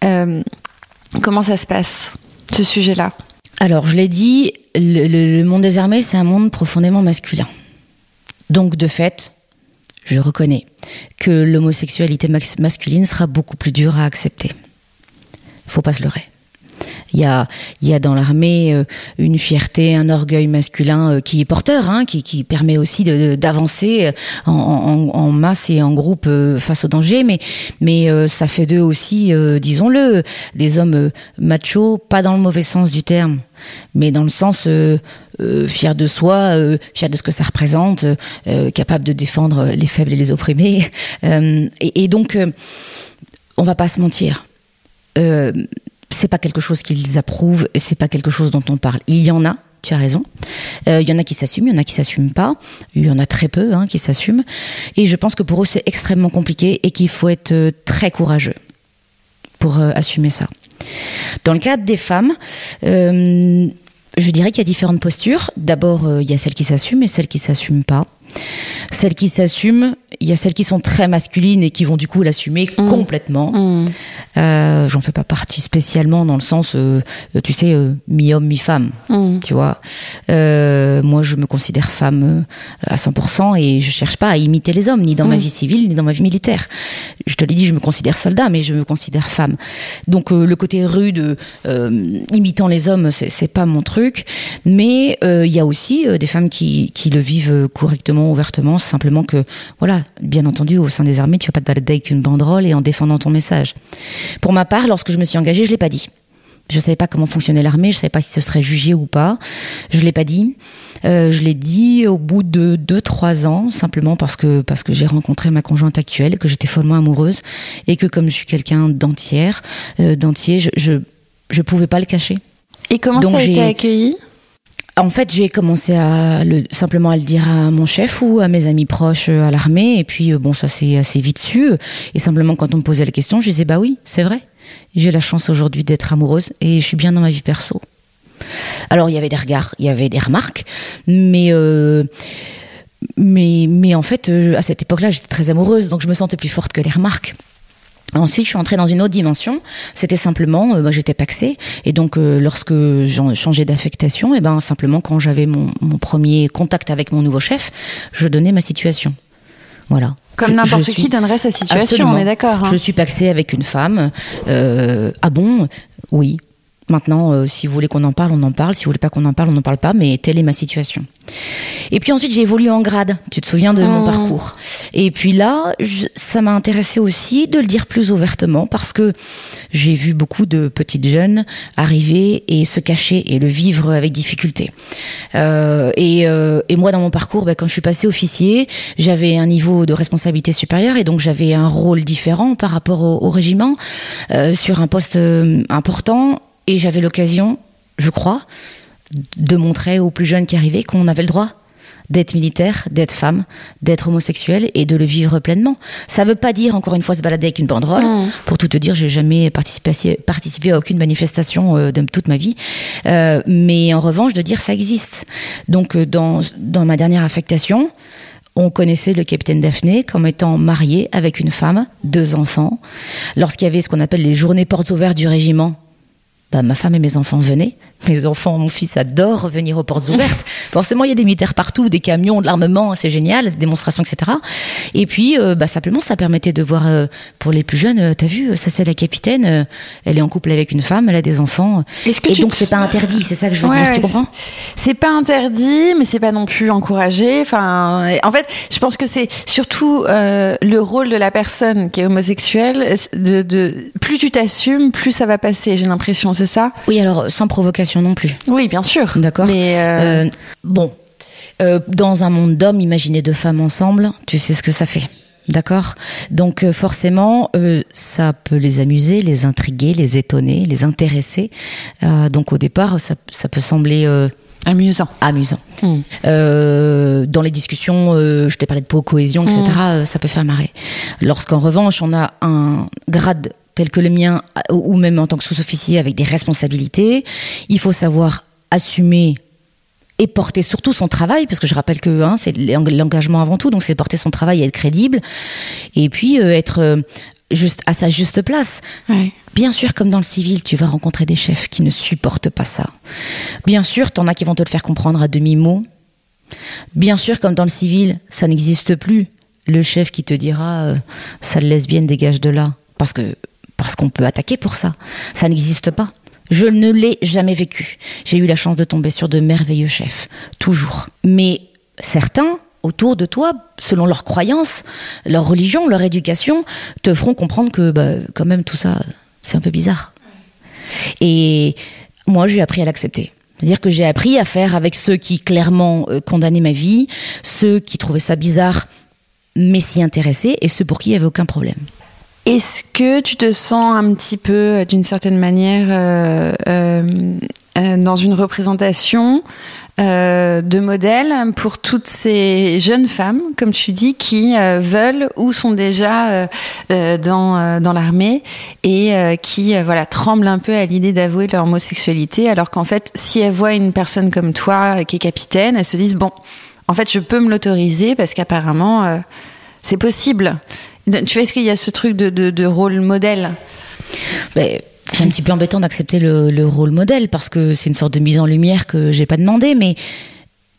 comment ça se passe ce sujet-là? Alors, je l'ai dit, le, le monde des armées, c'est un monde profondément masculin. Donc, de fait, je reconnais que l'homosexualité masculine sera beaucoup plus dure à accepter. Faut pas se leurrer. Il y a, il y a dans l'armée euh, une fierté, un orgueil masculin euh, qui est porteur, hein, qui, qui permet aussi d'avancer en, en, masse et en groupe euh, face au danger, mais, mais ça fait d'eux aussi, disons-le, des hommes machos, pas dans le mauvais sens du terme, mais dans le sens euh, euh, fier de soi, euh, fier de ce que ça représente, capable de défendre les faibles et les opprimés. Et, et, donc, on va pas se mentir c'est pas quelque chose qu'ils approuvent, c'est pas quelque chose dont on parle. Il y en a, tu as raison. Il euh, y en a qui s'assument, il y en a qui s'assument pas. Il y en a très peu hein, qui s'assument. Et je pense que pour eux, c'est extrêmement compliqué et qu'il faut être euh, très courageux pour euh, assumer ça. Dans le cadre des femmes, euh, je dirais qu'il y a différentes postures. D'abord, euh, il y a celles qui s'assument et celles qui s'assument pas. Celles qui s'assument, il y a celles qui sont très masculines et qui vont du coup l'assumer mmh. complètement. Mmh. Euh, J'en fais pas partie spécialement dans le sens, euh, tu sais, euh, mi-homme, mi-femme. Mmh. Tu vois. Moi, je me considère femme à 100% et je cherche pas à imiter les hommes, ni dans ma vie civile, ni dans ma vie militaire. Je te l'ai dit, je me considère soldat, mais je me considère femme. Donc le côté rude, imitant les hommes, c'est pas mon truc. Mais il y a aussi des femmes qui, qui le vivent correctement, ouvertement, simplement que, voilà, bien entendu, au sein des armées, tu vas pas te balader avec une banderole et en défendant ton message. Pour ma part, lorsque je me suis engagée, je l'ai pas dit. Je savais pas comment fonctionnait l'armée, je savais pas si ce serait jugé ou pas. Je l'ai pas dit. Euh, je l'ai dit au bout de deux trois ans, simplement parce que parce que j'ai rencontré ma conjointe actuelle, que j'étais follement amoureuse et que comme je suis quelqu'un d'entière, euh, d'entier, je, je je pouvais pas le cacher. Et comment Donc ça a été accueilli? En fait, j'ai commencé à le, simplement à le dire à mon chef ou à mes amis proches à l'armée. Et puis, bon, ça s'est assez vite su. Et simplement, quand on me posait la question, je disais, bah oui, c'est vrai. J'ai la chance aujourd'hui d'être amoureuse et je suis bien dans ma vie perso. Alors, il y avait des regards, il y avait des remarques, mais... Euh, mais, mais en fait, à cette époque-là, j'étais très amoureuse, donc je me sentais plus forte que les remarques. Ensuite, je suis entrée dans une autre dimension. C'était simplement, euh, bah, j'étais paxée, et donc euh, lorsque j'en changeais d'affectation, et ben simplement quand j'avais mon, mon, premier contact avec mon nouveau chef, je donnais ma situation. Voilà. Comme n'importe qui donnerait sa situation, Absolument. on est d'accord. Hein. Je suis paxée avec une femme. Euh, ah bon? Oui. Maintenant, euh, si vous voulez qu'on en parle, on en parle. Si vous voulez pas qu'on en parle, on n'en parle pas. Mais telle est ma situation. Et puis ensuite, j'ai évolué en grade. Tu te souviens de mon parcours Et puis là, ça m'a intéressé aussi de le dire plus ouvertement parce que j'ai vu beaucoup de petites jeunes arriver et se cacher et le vivre avec difficulté. Euh, et, euh, et, moi, dans mon parcours, bah, quand je suis passée officier, j'avais un niveau de responsabilité supérieur et donc j'avais un rôle différent par rapport au, au régiment euh, sur un poste euh, important et j'avais l'occasion, je crois, de montrer aux plus jeunes qui arrivaient qu'on avait le droit d'être militaire, d'être femme, d'être homosexuel et de le vivre pleinement. Ça veut pas dire encore une fois se balader avec une banderole. Mmh. Pour tout te dire, j'ai jamais participé, participé, à aucune manifestation euh, de toute ma vie, euh, mais en revanche de dire ça existe. Donc euh, dans dans ma dernière affectation, on connaissait le capitaine Daphné comme étant marié avec une femme, deux enfants. Lorsqu'il y avait ce qu'on appelle les journées portes ouvertes du régiment, bah, ma femme et mes enfants venaient. Mes enfants, mon fils adore venir aux portes ouvertes. Forcément, il y a des militaires partout, des camions, de l'armement, c'est génial, des démonstrations, etc. Et puis, euh, bah, simplement, ça permettait de voir, euh, pour les plus jeunes, euh, t'as vu, ça c'est la capitaine, elle est en couple avec une femme, elle a des enfants. et donc, c'est pas interdit, c'est ça que je veux dire, tu comprends? C'est pas interdit, mais c'est pas non plus encouragé. Enfin, en fait, je pense que c'est surtout le rôle de la personne qui est homosexuelle. De, de plus tu t'assumes, plus ça va passer. J'ai l'impression c'est ça? Oui, alors sans provocation non plus. Oui, bien sûr. D'accord. Mais euh, euh, bon, euh, dans un monde d'hommes, imaginez deux femmes ensemble, tu sais ce que ça fait. D'accord? Donc forcément, ça peut les amuser, les intriguer, les étonner, les intéresser. donc au départ, ça, peut sembler... Amusant. Amusant. Hmm. dans les discussions, je t'ai parlé de cohésion, etc., hmm. ça peut faire marrer. Lorsqu'en revanche, on a un grade tel que le mien, ou même en tant que sous-officier avec des responsabilités. Il faut savoir assumer et porter surtout son travail, parce que je rappelle que hein, c'est l'engagement avant tout, donc c'est porter son travail et être crédible, et puis euh, être euh, juste à sa juste place. Bien sûr, comme dans le civil, tu vas rencontrer des chefs qui ne supportent pas ça. Bien sûr, t'en as qui vont te le faire comprendre à demi-mot. Bien sûr, comme dans le civil, ça n'existe plus. Le chef qui te dira euh, sale lesbienne dégage de là, parce que parce qu'on peut attaquer pour ça. Ça n'existe pas. Je ne l'ai jamais vécu. J'ai eu la chance de tomber sur de merveilleux chefs, toujours. Mais certains, autour de toi, selon leurs croyances, leur religion, leur éducation, te feront comprendre que bah, quand même tout ça, c'est un peu bizarre. Et moi, j'ai appris à l'accepter. C'est-à-dire que j'ai appris à faire avec ceux qui clairement euh, condamnaient ma vie, ceux qui trouvaient ça bizarre mais s'y intéressaient, et ceux pour qui il n'y avait aucun problème. Est-ce que tu te sens un petit peu, euh, d'une certaine manière, euh, euh, dans une représentation de modèle pour toutes ces jeunes femmes, comme tu dis, qui veulent ou sont déjà dans, dans l'armée et qui voilà tremblent un peu à l'idée d'avouer leur homosexualité, alors qu'en fait, si elles voient une personne comme toi qui est capitaine, elles se disent bon, en fait, je peux me l'autoriser parce qu'apparemment, c'est possible. Tu vois, est-ce qu'il y a ce truc de, rôle modèle ben, C'est un petit peu embêtant d'accepter le, rôle modèle parce que c'est une sorte de mise en lumière que j'ai pas demandé, mais,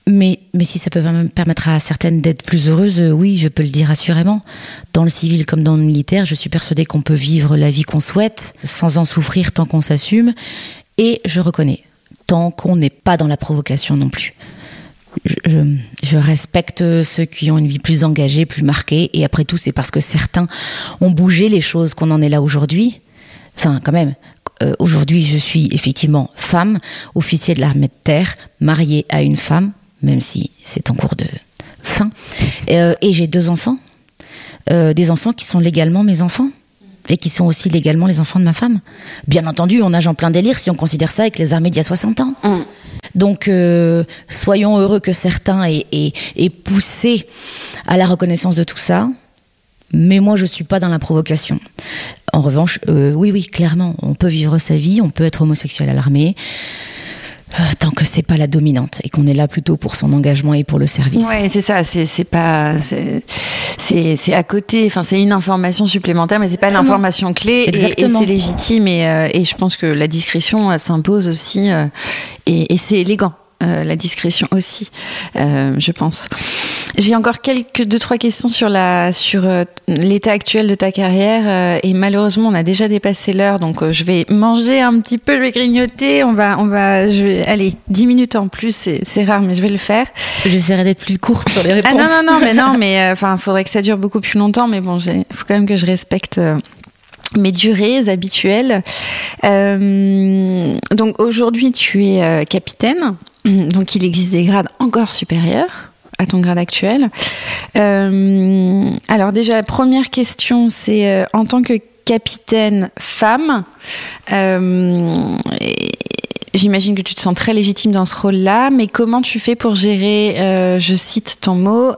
mais, mais si ça peut permettre à certaines d'être plus heureuses, oui, je peux le dire assurément. Dans le civil comme dans le militaire, je suis persuadée qu'on peut vivre la vie qu'on souhaite sans en souffrir tant qu'on s'assume. Et je reconnais, tant qu'on n'est pas dans la provocation non plus je, respecte ceux qui ont une vie plus engagée, plus marquée. Et après tout, c'est parce que certains ont bougé les choses qu'on en est là aujourd'hui. Enfin, quand même. Euh, aujourd'hui, je suis effectivement femme, officier de l'armée de terre, mariée à une femme, même si c'est en cours de fin. Euh, et j'ai deux enfants. Euh, des enfants qui sont légalement mes enfants et qui sont aussi légalement les enfants de ma femme. Bien entendu, on nage en plein délire si on considère ça avec les armées d'il y a 60 ans. Mm. Donc, euh, soyons heureux que certains aient, poussé à la reconnaissance de tout ça. Mais moi, je suis pas dans la provocation. En revanche, euh, oui, oui, clairement, on peut vivre sa vie, on peut être homosexuel à l'armée. Euh, tant que c'est pas la dominante et qu'on est là plutôt pour son engagement et pour le service. Ouais, c'est ça. C'est c'est pas c'est à côté. Enfin, c'est une information supplémentaire, mais c'est pas l'information clé. Et, c'est légitime. Et, et, je pense que la discrétion s'impose aussi. et, et c'est élégant. La discrétion aussi, je pense. J'ai encore quelques deux trois questions sur la sur l'état actuel de ta carrière et malheureusement on a déjà dépassé l'heure donc je vais manger un petit peu, je vais grignoter, on va on va je vais allez 10 minutes en plus, c'est rare mais je vais le faire. J'essaierai d'être plus courte sur les réponses. Ah non non non mais non mais enfin faudrait que ça dure beaucoup plus longtemps mais bon, il faut quand même que je respecte mes durées habituelles. Euh, donc aujourd'hui, tu es euh, capitaine, donc il existe des grades encore supérieurs à ton grade actuel. Euh, alors déjà, première question, c'est en tant que capitaine femme, J'imagine que tu te sens très légitime dans ce rôle-là, mais comment tu fais pour gérer, je cite ton mot,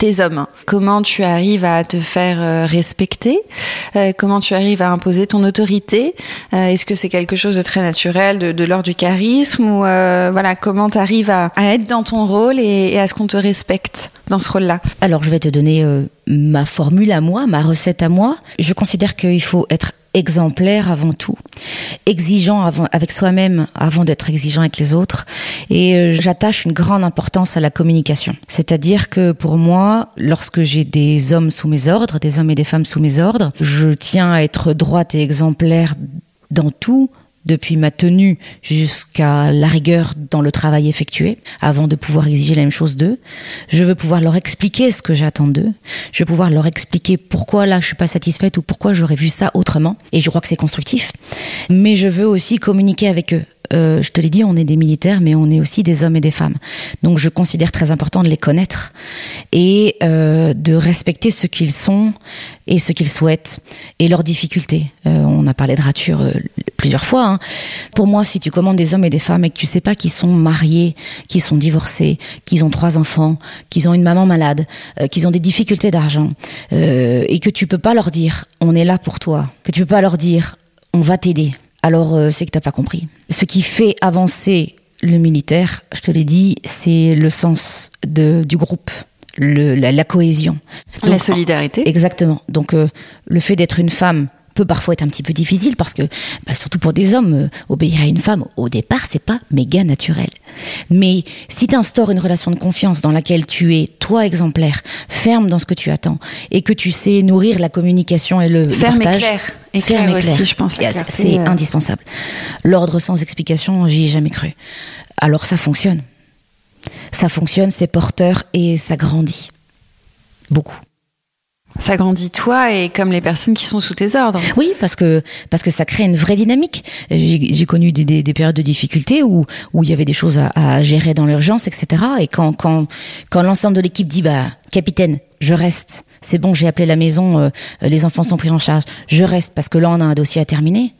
tes hommes? Comment tu arrives à te faire euh, respecter? Euh, Comment tu arrives à imposer ton autorité? Euh, Est-ce que c'est quelque chose de très naturel, de, l'ordre du charisme? Ou voilà comment tu arrives à, être dans ton rôle et, et à ce qu'on te respecte dans ce rôle-là? Alors je vais te donner ma formule à moi, ma recette à moi. Je considère qu'il faut être exemplaire avant tout, exigeant avec soi-même avant d'être exigeant avec les autres. Et euh, j'attache une grande importance à la communication. C'est-à-dire que pour moi, lorsque j'ai des hommes sous mes ordres, des hommes et des femmes sous mes ordres, je tiens à être droite et exemplaire dans tout, depuis ma tenue jusqu'à la rigueur dans le travail effectué, avant de pouvoir exiger la même chose d'eux. Je veux pouvoir leur expliquer ce que j'attends d'eux. Je veux pouvoir leur expliquer pourquoi là je suis pas satisfaite ou pourquoi j'aurais vu ça autrement. Et je crois que c'est constructif. Mais je veux aussi communiquer avec eux. Euh, je te l'ai dit, on est des militaires, mais on est aussi des hommes et des femmes. Donc je considère très important de les connaître et euh, de respecter ce qu'ils sont et ce qu'ils souhaitent et leurs difficultés. Euh, on a parlé de rature plusieurs fois. Hein. Pour moi, si tu commandes des hommes et des femmes et que tu sais pas qu'ils sont mariés, qu'ils sont divorcés, qu'ils ont trois enfants, qu'ils ont une maman malade, qu'ils ont des difficultés d'argent, et que tu peux pas leur dire on est là pour toi, que tu peux pas leur dire on va t'aider alors euh, c'est que t'as pas compris. Ce qui fait avancer le militaire, je te l'ai dit, c'est le sens de, du groupe. Le, la, cohésion. la solidarité. exactement. Donc euh, le fait d'être une femme peut parfois être un petit peu difficile parce que, bah, surtout pour des hommes, euh, obéir à une femme, au départ, c'est pas méga naturel. Mais si tu instaures une relation de confiance dans laquelle tu es, toi, exemplaire, ferme dans ce que tu attends, et que tu sais nourrir la communication et le ferme partage... clair. Et ferme clair aussi, je pense. C'est euh. indispensable. L'ordre sans explication, j'y ai jamais cru. Alors ça fonctionne. Ça fonctionne, c'est porteur et ça grandit. Beaucoup. Ça grandit toi et comme les personnes qui sont sous tes ordres. Oui, parce que parce que ça crée une vraie dynamique. J'ai connu des, des, des, périodes de difficultés où où il y avait des choses à, à gérer dans l'urgence, etc. Et quand quand quand l'ensemble de l'équipe dit bah capitaine, je reste. C'est bon, j'ai appelé la maison, euh, les enfants sont pris en charge. Je reste parce que là on a un dossier à terminer.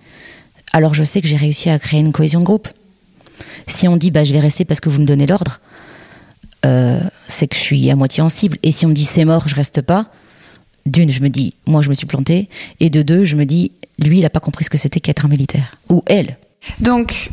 Alors je sais que j'ai réussi à créer une cohésion de groupe. Si on dit bah je vais rester parce que vous me donnez l'ordre, euh, c'est que je suis à moitié en cible. Et si on me dit c'est mort, je reste pas d'une, je me dis, moi, je me suis plantée. Et de deux, je me dis, lui, il n'a pas compris ce que c'était qu'être un militaire. Ou elle. Donc,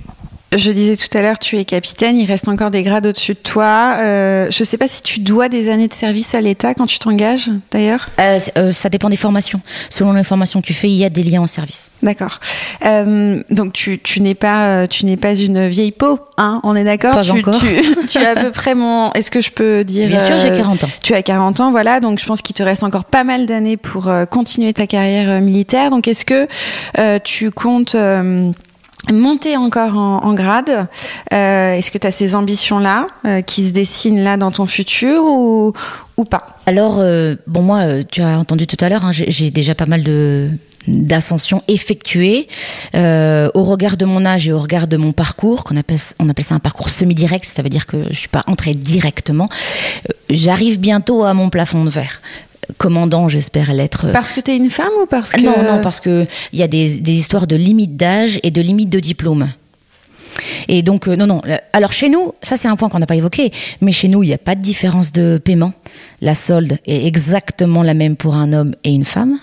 je disais tout à l'heure, tu es capitaine, il reste encore des grades au-dessus de toi. Euh, je ne sais pas si tu dois des années de service à l'État quand tu t'engages, d'ailleurs euh, euh, Ça dépend des formations. Selon les formations que tu fais, il y a des liens en service. D'accord. donc tu, tu n'es pas tu n'es pas une vieille peau, hein On est d'accord? Pas encore. Tu, tu, as à peu près mon. Est-ce que je peux dire Bien sûr, j'ai 40 ans. Tu as 40 ans, voilà. Donc je pense qu'il te reste encore pas mal d'années pour continuer ta carrière militaire. Donc est-ce que tu comptes monter encore en, grade. Euh, Est-ce que tu as ces ambitions-là euh, qui se dessinent là dans ton futur ou, pas? Alors, euh, bon, moi, tu as entendu tout à l'heure, hein, j'ai déjà pas mal de d'ascension effectuée au regard de mon âge et au regard de mon parcours qu'on appelle on appelle ça un parcours semi-direct ça veut dire que je suis pas entrée directement j'arrive bientôt à mon plafond de verre commandant, j'espère l'être. Parce que tu es une femme ou parce que... Non, non, parce qu'il y a des, des histoires de limite d'âge et de limite de diplôme. Et donc, euh, non, non. Alors, chez nous, ça, c'est un point qu'on n'a pas évoqué, mais chez nous, il n'y a pas de différence de paiement. La solde est exactement la même pour un homme et une femme.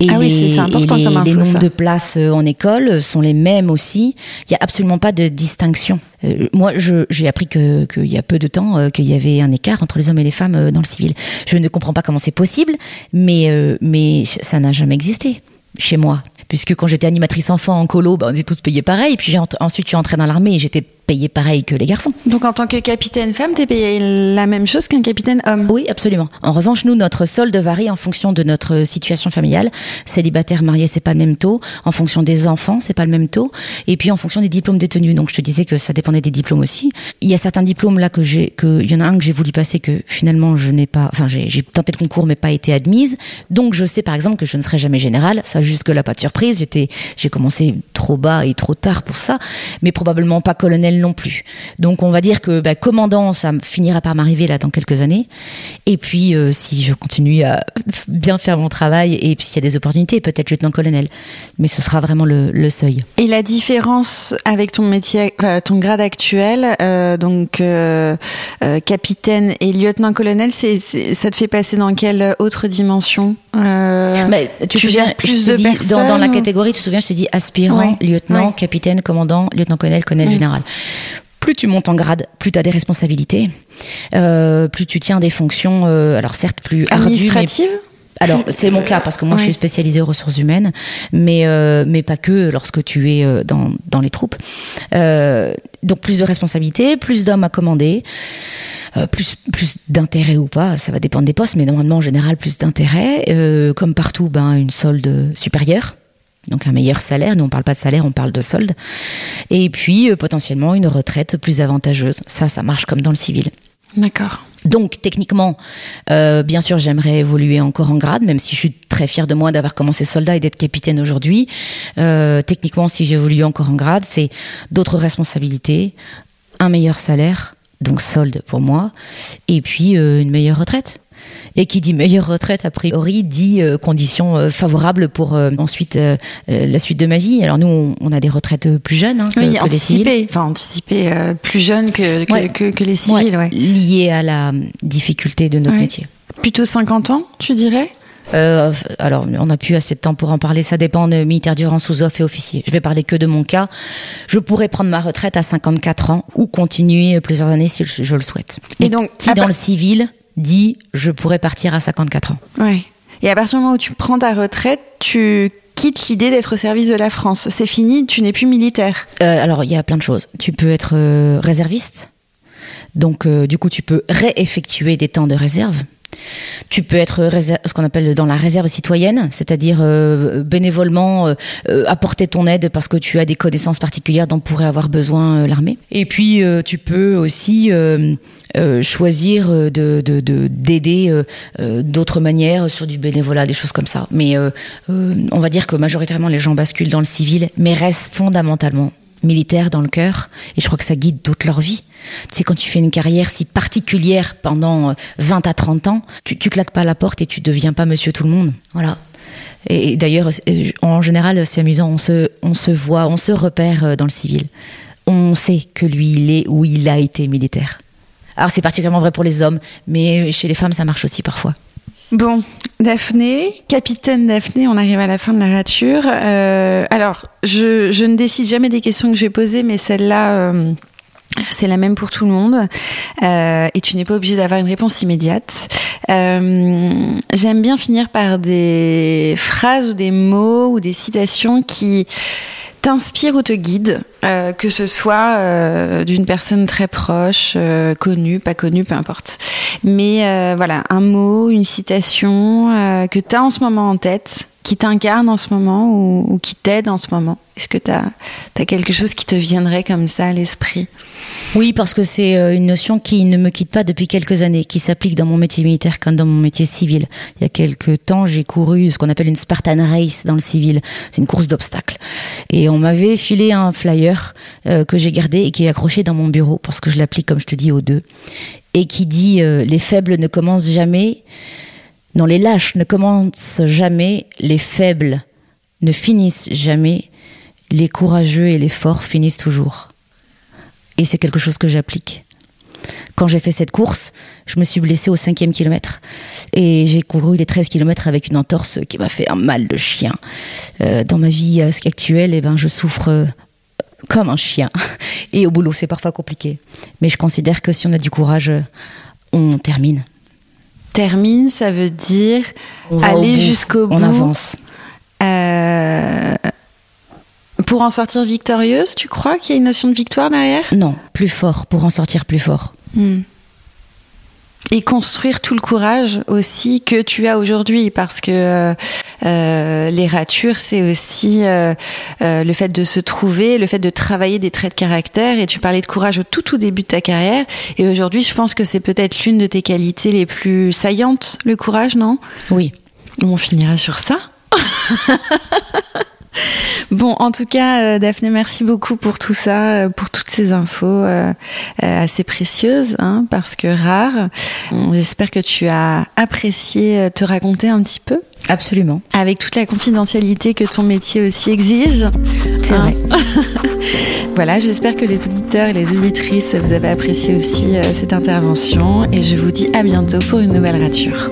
Et ah oui, c'est important les, comme les nombres de places euh, en école sont les mêmes aussi. Il n'y a absolument pas de distinction. Euh, moi, j'ai appris qu'il y a peu de temps euh, qu'il y avait un écart entre les hommes et les femmes dans le civil. Je ne comprends pas comment c'est possible, mais, mais ça n'a jamais existé chez moi. Puisque quand j'étais animatrice enfant en colo, bah, on était tous payés pareil. Puis ensuite, je suis entrée dans l'armée et j'étais payée pareil que les garçons. Donc en tant que capitaine femme, tu es payée la même chose qu'un capitaine homme Oui, absolument. En revanche, nous, notre solde varie en fonction de notre situation familiale. Célibataire, marié, c'est pas le même taux. En fonction des enfants, c'est pas le même taux. Et puis en fonction des diplômes détenus. Donc je te disais que ça dépendait des diplômes aussi. Il y a certains diplômes là que j'ai, que il y en a un que j'ai voulu passer que finalement je n'ai pas, enfin j'ai tenté le concours mais pas été admise. Donc je sais par exemple que je ne serai jamais générale. Ça jusque là pas de surprise. J'étais, j'ai commencé trop bas et trop tard pour ça, mais probablement pas colonel non plus. Donc on va dire que bah, commandant, ça finira par m'arriver là dans quelques années. Et puis euh, si je continue à bien faire mon travail et puis s'il y a des opportunités, peut-être lieutenant-colonel. Mais ce sera vraiment le, seuil. Et la différence avec ton métier, ton grade actuel, euh, donc euh, capitaine et lieutenant-colonel, c'est, ça te fait passer dans quelle autre dimension Mais Tu, tu plus de personnes dans, la catégorie, tu te souviens, je t'ai dit aspirant, lieutenant, capitaine, commandant, lieutenant-colonel, colonel général plus tu montes en grade, plus tu as des responsabilités, euh, plus tu tiens des fonctions, euh, alors certes plus administratives? alors c'est mon cas parce que moi je suis spécialisée aux ressources humaines, mais euh, mais pas que lorsque tu es dans, dans les troupes. donc plus de responsabilités, plus d'hommes à commander. plus plus d'intérêt ou pas, ça va dépendre des postes, mais normalement en général plus d'intérêt. comme partout, ben une solde supérieure donc un meilleur salaire. Nous, on parle pas de salaire, on parle de solde. Et puis, euh, potentiellement, une retraite plus avantageuse. Ça, ça marche comme dans le civil. D'accord. Donc techniquement, euh, bien sûr, j'aimerais évoluer encore en grade, même si je suis très fière de moi d'avoir commencé soldat et d'être capitaine aujourd'hui. Euh, techniquement, si j'évolue encore en grade, c'est d'autres responsabilités, un meilleur salaire, donc solde pour moi, et puis une meilleure retraite. Et qui dit meilleure retraite, a priori, dit euh, conditions euh, favorables pour euh, ensuite la suite de ma vie. Alors nous, on, a des retraites plus jeunes hein, que, oui, civils. Enfin, anticiper plus jeunes que, que, que, les civils, ouais. Liées à la difficulté de notre métier. Plutôt 50 ans, tu dirais? Alors, on n'a plus assez de temps pour en parler. Ça dépend de militaire durant sous-off et officier. Je vais parler que de mon cas. Je pourrais prendre ma retraite à 54 ans ou continuer plusieurs années si je, le souhaite. Et, donc, qui dans le civil dit je pourrais partir à 54 ans. Ouais. Et à partir du moment où tu prends ta retraite, tu quittes l'idée d'être au service de la France. C'est fini, tu n'es plus militaire. Euh, alors, il y a plein de choses. Tu peux être euh, réserviste. Donc, euh, du coup, tu peux réeffectuer des temps de réserve. Tu peux être ce qu'on appelle dans la réserve citoyenne, c'est-à-dire bénévolement apporter ton aide parce que tu as des connaissances particulières dont pourrait avoir besoin l'armée. Et puis tu peux aussi euh, choisir euh, de d'aider euh, d'autres manières sur du bénévolat, des choses comme ça. Mais on va dire que majoritairement les gens basculent dans le civil, mais restent fondamentalement militaires dans le cœur. Et je crois que ça guide toute leur vie. Tu sais, quand tu fais une carrière si particulière pendant 20 à 30 ans, tu, claques pas la porte et tu deviens pas monsieur tout le monde. Voilà. Et d'ailleurs, en général, c'est amusant, on se, voit, on se repère dans le civil. On sait que lui, il est ou il a été militaire. Alors c'est particulièrement vrai pour les hommes, mais chez les femmes ça marche aussi parfois. Bon, Daphné, capitaine Daphné, on arrive à la fin de la rature. Euh, alors, je, ne décide jamais des questions que j'ai posées, mais celle-là, euh, c'est la même pour tout le monde. Euh, et tu n'es pas obligé d'avoir une réponse immédiate. J'aime bien finir par des phrases ou des mots ou des citations qui t'inspire ou te guide, euh, que ce soit euh, d'une personne très proche, euh, connue, pas connue, peu importe. Mais voilà, un mot, une citation que tu en ce moment en tête, qui t'incarne en ce moment ou, qui t'aide en ce moment? Est-ce que tu as, quelque chose qui te viendrait comme ça à l'esprit? Oui, parce que c'est euh, une notion qui ne me quitte pas depuis quelques années, qui s'applique dans mon métier militaire comme dans mon métier civil. Il y a quelques temps, j'ai couru ce qu'on appelle une Spartan Race dans le civil. C'est une course d'obstacles. Et on m'avait filé un flyer euh, que j'ai gardé et qui est accroché dans mon bureau, parce que je l'applique, comme je te dis, aux deux. Et qui dit euh, Les faibles ne commencent jamais. Non, les lâches ne commencent jamais. Les faibles ne finissent jamais. Les courageux et les forts finissent toujours. Et c'est quelque chose que j'applique. Quand j'ai fait cette course, je me suis blessée au cinquième kilomètre. Et j'ai couru les 13 kilomètres avec une entorse qui m'a fait un mal de chien. Euh, dans ma vie actuelle, eh ben, je souffre euh, comme un chien. Et au boulot, c'est parfois compliqué. Mais je considère que si on a du courage, on termine. Termine, ça veut dire aller jusqu'au bout. On avance. Euh, pour en sortir victorieuse, tu crois qu'il y a une notion de victoire derrière? Non, plus fort, pour en sortir plus fort. Hmm et construire tout le courage aussi que tu as aujourd'hui parce que euh, les ratures c'est aussi euh, euh, le fait de se trouver le fait de travailler des traits de caractère. Et tu parlais de courage au tout tout début de ta carrière. Et aujourd'hui je pense que c'est peut-être l'une de tes qualités les plus saillantes le courage non? Oui. On finira sur ça Bon, en tout cas, euh, Daphné, merci beaucoup pour tout ça, euh, pour toutes ces infos euh, assez précieuses, hein, parce que rares. J'espère que tu as apprécié te raconter un petit peu. Absolument. Avec toute la confidentialité que ton métier aussi exige. C'est vrai. voilà, j'espère que les auditeurs et les auditrices, vous avez apprécié aussi cette intervention et je vous dis à bientôt pour une nouvelle rature.